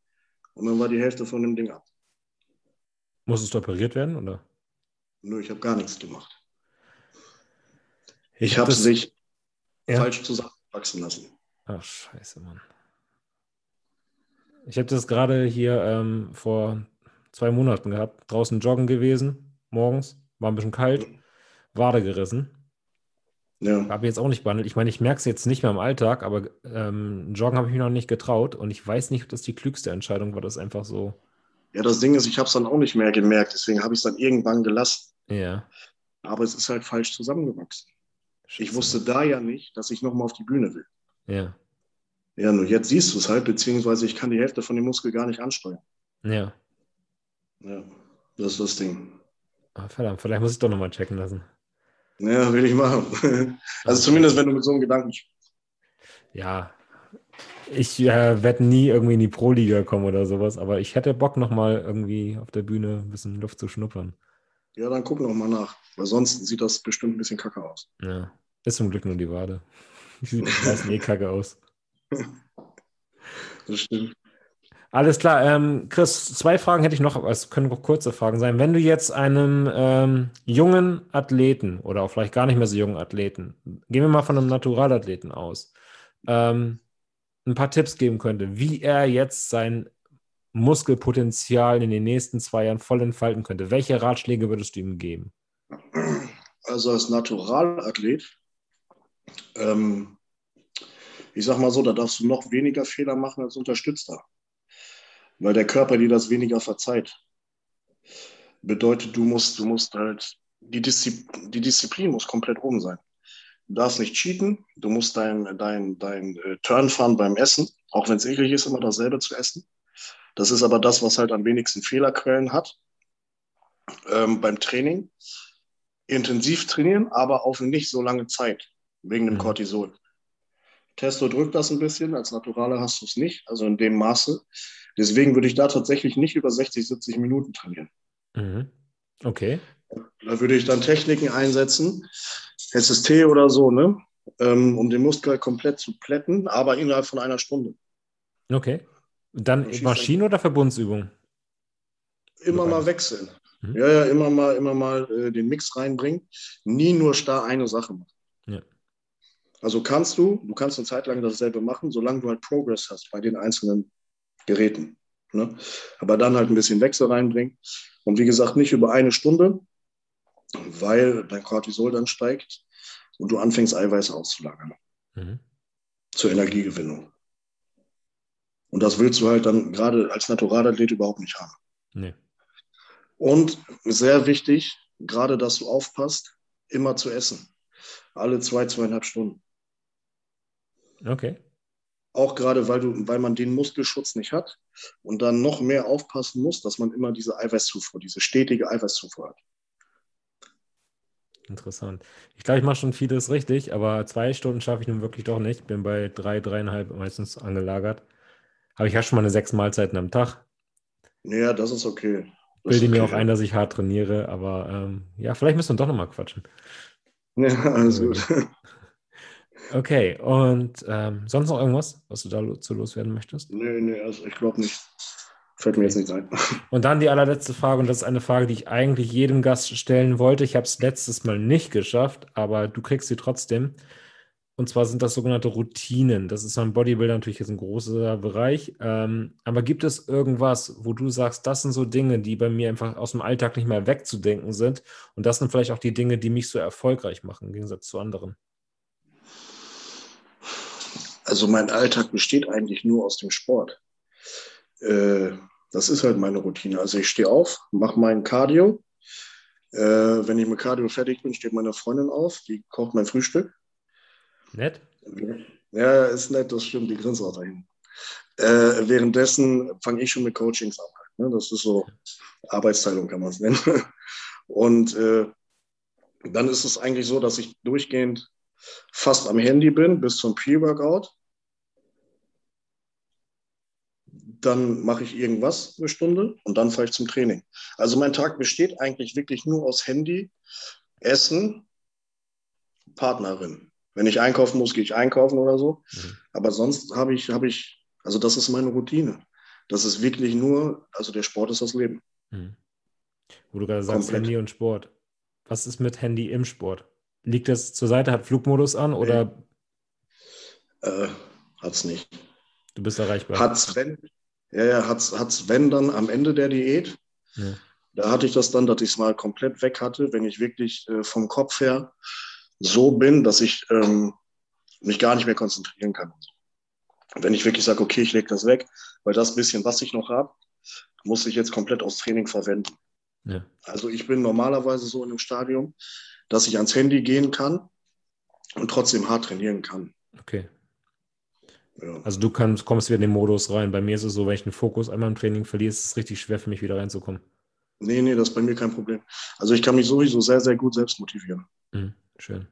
und dann war die Hälfte von dem Ding ab. Muss es operiert werden, oder? Nö, ich habe gar nichts gemacht. Ich, Ich habe sich Ja. falsch zusammenwachsen lassen. Ach, scheiße, Mann. Ich habe das gerade hier ähm, vor zwei Monaten gehabt. Draußen joggen gewesen, morgens. War ein bisschen kalt. Wade gerissen. Ja. Habe jetzt auch nicht behandelt. Ich meine, ich merke es jetzt nicht mehr im Alltag, aber ähm, joggen habe ich mich noch nicht getraut. Und ich weiß nicht, ob das die klügste Entscheidung war. Das einfach so. Ja, das Ding ist, ich habe es dann auch nicht mehr gemerkt, deswegen habe ich es dann irgendwann gelassen. Ja. Aber es ist halt falsch zusammengewachsen. Ich Scheiße. wusste da ja nicht, dass ich nochmal auf die Bühne will. Ja. Ja, nur jetzt siehst du es halt, beziehungsweise ich kann die Hälfte von dem Muskel gar nicht ansteuern. Ja. Ja, das ist das Ding. Ah, verdammt, vielleicht muss ich doch nochmal checken lassen. Ja, will ich machen. Also zumindest, wenn du mit so einem Gedanken spielst. Ja. Ich äh, werde nie irgendwie in die Pro-Liga kommen oder sowas, aber ich hätte Bock, nochmal irgendwie auf der Bühne ein bisschen Luft zu schnuppern. Ja, dann guck noch mal nach. Weil sonst sieht das bestimmt ein bisschen kacke aus. Ja. Ist zum Glück nur die Wade. Sieht meistens eh kacke aus. Das stimmt. Alles klar. Ähm, Chris, zwei Fragen hätte ich noch, aber es können auch kurze Fragen sein. Wenn du jetzt einem ähm, jungen Athleten oder auch vielleicht gar nicht mehr so jungen Athleten, gehen wir mal von einem Naturalathleten aus, ähm, ein paar Tipps geben könnte, wie er jetzt sein Muskelpotenzial in den nächsten zwei Jahren voll entfalten könnte, welche Ratschläge würdest du ihm geben? Also als Naturalathlet, ähm, ich sag mal so, da darfst du noch weniger Fehler machen als Unterstützter. Weil der Körper dir das weniger verzeiht. Bedeutet, du musst, du musst halt, die, Diszi die Disziplin muss komplett oben sein. Du darfst nicht cheaten, du musst dein, dein, dein äh, Turn fahren beim Essen, auch wenn es eklig ist, immer dasselbe zu essen. Das ist aber das, was halt am wenigsten Fehlerquellen hat. Ähm, beim Training intensiv trainieren, aber auf nicht so lange Zeit, wegen dem Mhm. Cortisol. Testo drückt das ein bisschen, als Naturaler hast du es nicht, also in dem Maße. Deswegen würde ich da tatsächlich nicht über 60, 70 Minuten trainieren. Mhm. Okay. Da würde ich dann Techniken einsetzen, SST oder so, ne? ähm, um den Muskel komplett zu plätten, aber innerhalb von einer Stunde. Okay. Dann Maschinen- oder Verbundsübung? Immer mal wechseln. Mhm. Ja, ja, immer mal, immer mal äh, den Mix reinbringen. Nie nur starr eine Sache machen. Ja. Also kannst du, du kannst eine Zeit lang dasselbe machen, solange du halt Progress hast bei den einzelnen Geräten. Ne? Aber dann halt ein bisschen Wechsel reinbringen. Und wie gesagt, nicht über eine Stunde, weil dein Cortisol dann steigt und du anfängst, Eiweiß auszulagern. Mhm. Zur Energiegewinnung. Und das willst du halt dann gerade als Naturalathlet überhaupt nicht haben. Nee. Und sehr wichtig, gerade dass du aufpasst, immer zu essen. Alle zwei, zweieinhalb Stunden. Okay. Auch gerade, weil, du, weil man den Muskelschutz nicht hat und dann noch mehr aufpassen muss, dass man immer diese Eiweißzufuhr, diese stetige Eiweißzufuhr hat. Interessant. Ich glaube, ich mache schon vieles richtig, aber zwei Stunden schaffe ich nun wirklich doch nicht. Bin bei drei, dreieinhalb meistens angelagert. Aber ich habe schon mal eine sechs Mahlzeiten am Tag. Ja, das ist okay. Das Bilde okay. mir auch ein, dass ich hart trainiere, aber ähm, ja, vielleicht müssen wir doch nochmal quatschen. Ja, alles gut. Okay, und ähm, sonst noch irgendwas, was du dazu loswerden möchtest? Nee, nee, also ich glaube nicht. Fällt mir jetzt nicht ein. Und dann die allerletzte Frage, und das ist eine Frage, die ich eigentlich jedem Gast stellen wollte. Ich habe es letztes Mal nicht geschafft, aber du kriegst sie trotzdem. Und zwar sind das sogenannte Routinen. Das ist beim Bodybuilder natürlich jetzt ein großer Bereich. Ähm, aber gibt es irgendwas, wo du sagst, das sind so Dinge, die bei mir einfach aus dem Alltag nicht mehr wegzudenken sind? Und das sind vielleicht auch die Dinge, die mich so erfolgreich machen, im Gegensatz zu anderen. Also mein Alltag besteht eigentlich nur aus dem Sport. Äh, das ist halt meine Routine. Also ich stehe auf, mache mein Cardio. Äh, wenn ich mit Cardio fertig bin, steht meine Freundin auf, die kocht mein Frühstück. Nett? Ja, ist nett, das stimmt, die grinst auch dahin. Äh, währenddessen fange ich schon mit Coachings an. Ne? Das ist so Arbeitsteilung, kann man es nennen. Und äh, dann ist es eigentlich so, dass ich durchgehend fast am Handy bin bis zum Pre-Workout. Dann mache ich irgendwas eine Stunde und dann fahre ich zum Training. Also mein Tag besteht eigentlich wirklich nur aus Handy, Essen, Partnerin. Wenn ich einkaufen muss, gehe ich einkaufen oder so. Mhm. Aber sonst habe ich, habe ich, also das ist meine Routine. Das ist wirklich nur, also der Sport ist das Leben. Mhm. Wo du gerade sagst, Komplett. Handy und Sport. Was ist mit Handy im Sport? Liegt das zur Seite, hat Flugmodus an oder? Äh, hat's nicht. Du bist erreichbar. Hat's, wenn, ja, ja, hat's, hat's, wenn dann am Ende der Diät. Ja. Da hatte ich das dann, dass ich es mal komplett weg hatte, wenn ich wirklich äh, vom Kopf her so bin, dass ich ähm, mich gar nicht mehr konzentrieren kann. Wenn ich wirklich sage, okay, ich lege das weg, weil das bisschen, was ich noch habe, muss ich jetzt komplett aus Training verwenden. Ja. Also ich bin normalerweise so in einem Stadium, dass ich ans Handy gehen kann und trotzdem hart trainieren kann. Okay. Ja. Also du kannst, kommst wieder in den Modus rein. Bei mir ist es so, wenn ich den Fokus einmal im Training verliere, ist es richtig schwer für mich wieder reinzukommen. Nee, nee, das ist bei mir kein Problem. Also ich kann mich sowieso sehr, sehr gut selbst motivieren. Mhm, schön.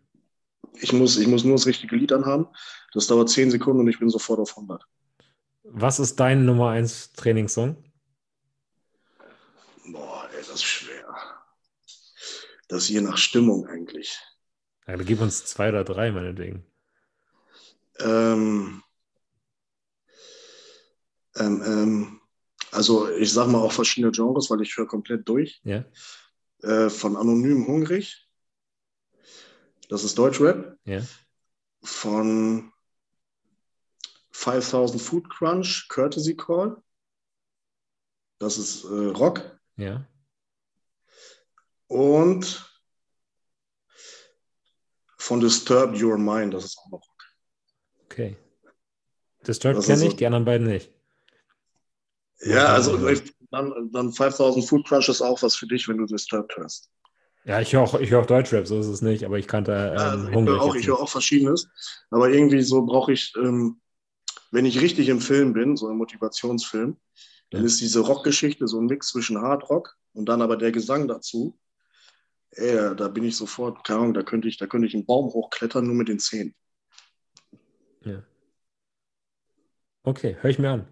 Ich muss, ich muss nur das richtige Lied anhaben. Das dauert 10 Sekunden und ich bin sofort auf 100. Was ist dein Nummer 1 Trainingssong? Boah, ey, das ist schwer das je nach Stimmung eigentlich. Ja, gib uns zwei oder drei, meinetwegen. Ähm, ähm, ähm, also ich sage mal auch verschiedene Genres, weil ich höre komplett durch. Ja. Äh, von Anonym Hungrig. Das ist Deutschrap. Ja. Von 5000 Food Crunch, Courtesy Call. Das ist äh, Rock. Ja. Und von Disturb Your Mind, das ist auch noch Rock. Okay. Disturb kenne ich, so, die anderen beiden nicht. Ja, also dann, dann 5000 Food Crush ist auch was für dich, wenn du Disturbed hörst. Ja, ich höre auch, hör auch Deutschrap, so ist es nicht, aber ich kannte ähm, ja, also ich höre auch, hör auch Verschiedenes, aber irgendwie so brauche ich, ähm, wenn ich richtig im Film bin, so ein Motivationsfilm, dann ja. ist diese Rockgeschichte so ein Mix zwischen Hardrock und dann aber der Gesang dazu ey, da bin ich sofort, keine Ahnung, da könnte ich, da könnte ich einen Baum hochklettern, nur mit den Zehen. Ja. Okay, höre ich mir an.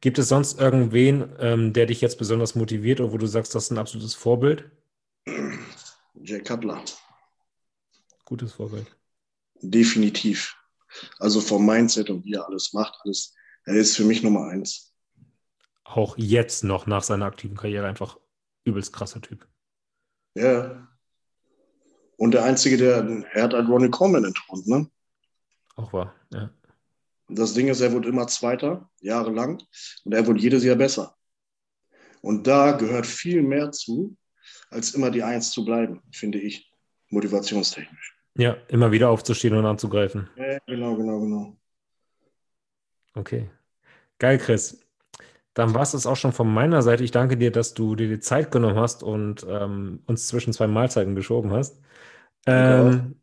Gibt es sonst irgendwen, ähm, der dich jetzt besonders motiviert oder wo du sagst, das ist ein absolutes Vorbild? Jay Cutler. Gutes Vorbild. Definitiv. Also vom Mindset und wie er alles macht, alles, er ist für mich Nummer eins. Auch jetzt noch nach seiner aktiven Karriere einfach übelst krasser Typ. Ja. Und der Einzige, der, er hat halt Ronnie Coleman entthront, ne? Auch wahr, ja. Das Ding ist, er wurde immer Zweiter, jahrelang, und er wurde jedes Jahr besser. Und da gehört viel mehr zu, als immer die Eins zu bleiben, finde ich, motivationstechnisch. Ja, immer wieder aufzustehen und anzugreifen. Ja, genau, genau, genau. Okay. Geil, Chris. Dann war es das auch schon von meiner Seite. Ich danke dir, dass du dir die Zeit genommen hast und ähm, uns zwischen zwei Mahlzeiten geschoben hast. Ähm,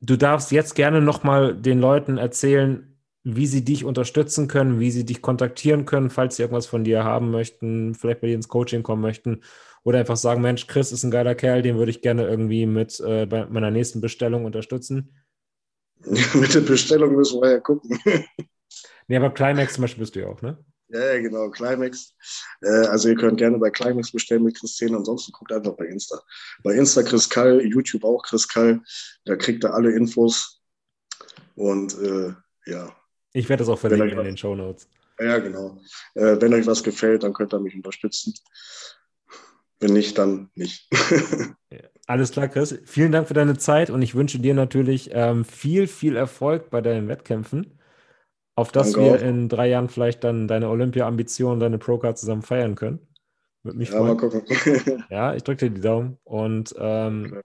du darfst jetzt gerne nochmal den Leuten erzählen, wie sie dich unterstützen können, wie sie dich kontaktieren können, falls sie irgendwas von dir haben möchten, vielleicht bei dir ins Coaching kommen möchten oder einfach sagen, Mensch, Chris ist ein geiler Kerl, den würde ich gerne irgendwie mit äh, bei meiner nächsten Bestellung unterstützen. mit der Bestellung müssen wir ja gucken. nee, aber Climax zum Beispiel bist du ja auch, ne? Ja, genau, Climax. Äh, also ihr könnt gerne bei Climax bestellen mit Chris 10, ansonsten guckt einfach bei Insta. Bei Insta Chris Kall, YouTube auch Chris Kall, da kriegt ihr alle Infos. Und äh, ja, ich werde das auch verlinken in den Show Notes. Ja, genau. Äh, wenn euch was gefällt, dann könnt ihr mich unterstützen. Wenn nicht, dann nicht. Alles klar, Chris. Vielen Dank für deine Zeit und ich wünsche dir natürlich ähm, viel, viel Erfolg bei deinen Wettkämpfen, auf dass Danke wir auch. in drei Jahren vielleicht dann deine Olympia-Ambitionen, deine Pro-Card zusammen feiern können. Würde mich ja, freuen. mal gucken. ja, ich drücke dir die Daumen und ähm, okay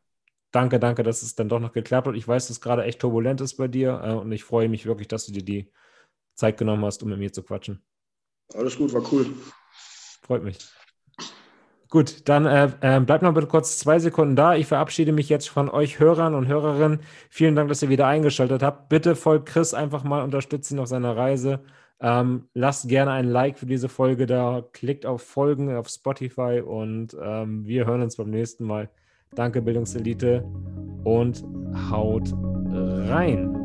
danke, danke, dass es dann doch noch geklappt hat. Ich weiß, dass es gerade echt turbulent ist bei dir äh, und ich freue mich wirklich, dass du dir die Zeit genommen hast, um mit mir zu quatschen. Alles gut, war cool. Freut mich. Gut, dann äh, äh, bleibt noch bitte kurz zwei Sekunden da. Ich verabschiede mich jetzt von euch Hörern und Hörerinnen. Vielen Dank, dass ihr wieder eingeschaltet habt. Bitte folgt Chris einfach mal, unterstützt ihn auf seiner Reise. Ähm, lasst gerne ein Like für diese Folge da. Klickt auf Folgen auf Spotify und ähm, wir hören uns beim nächsten Mal. Danke, Bildungselite und haut rein.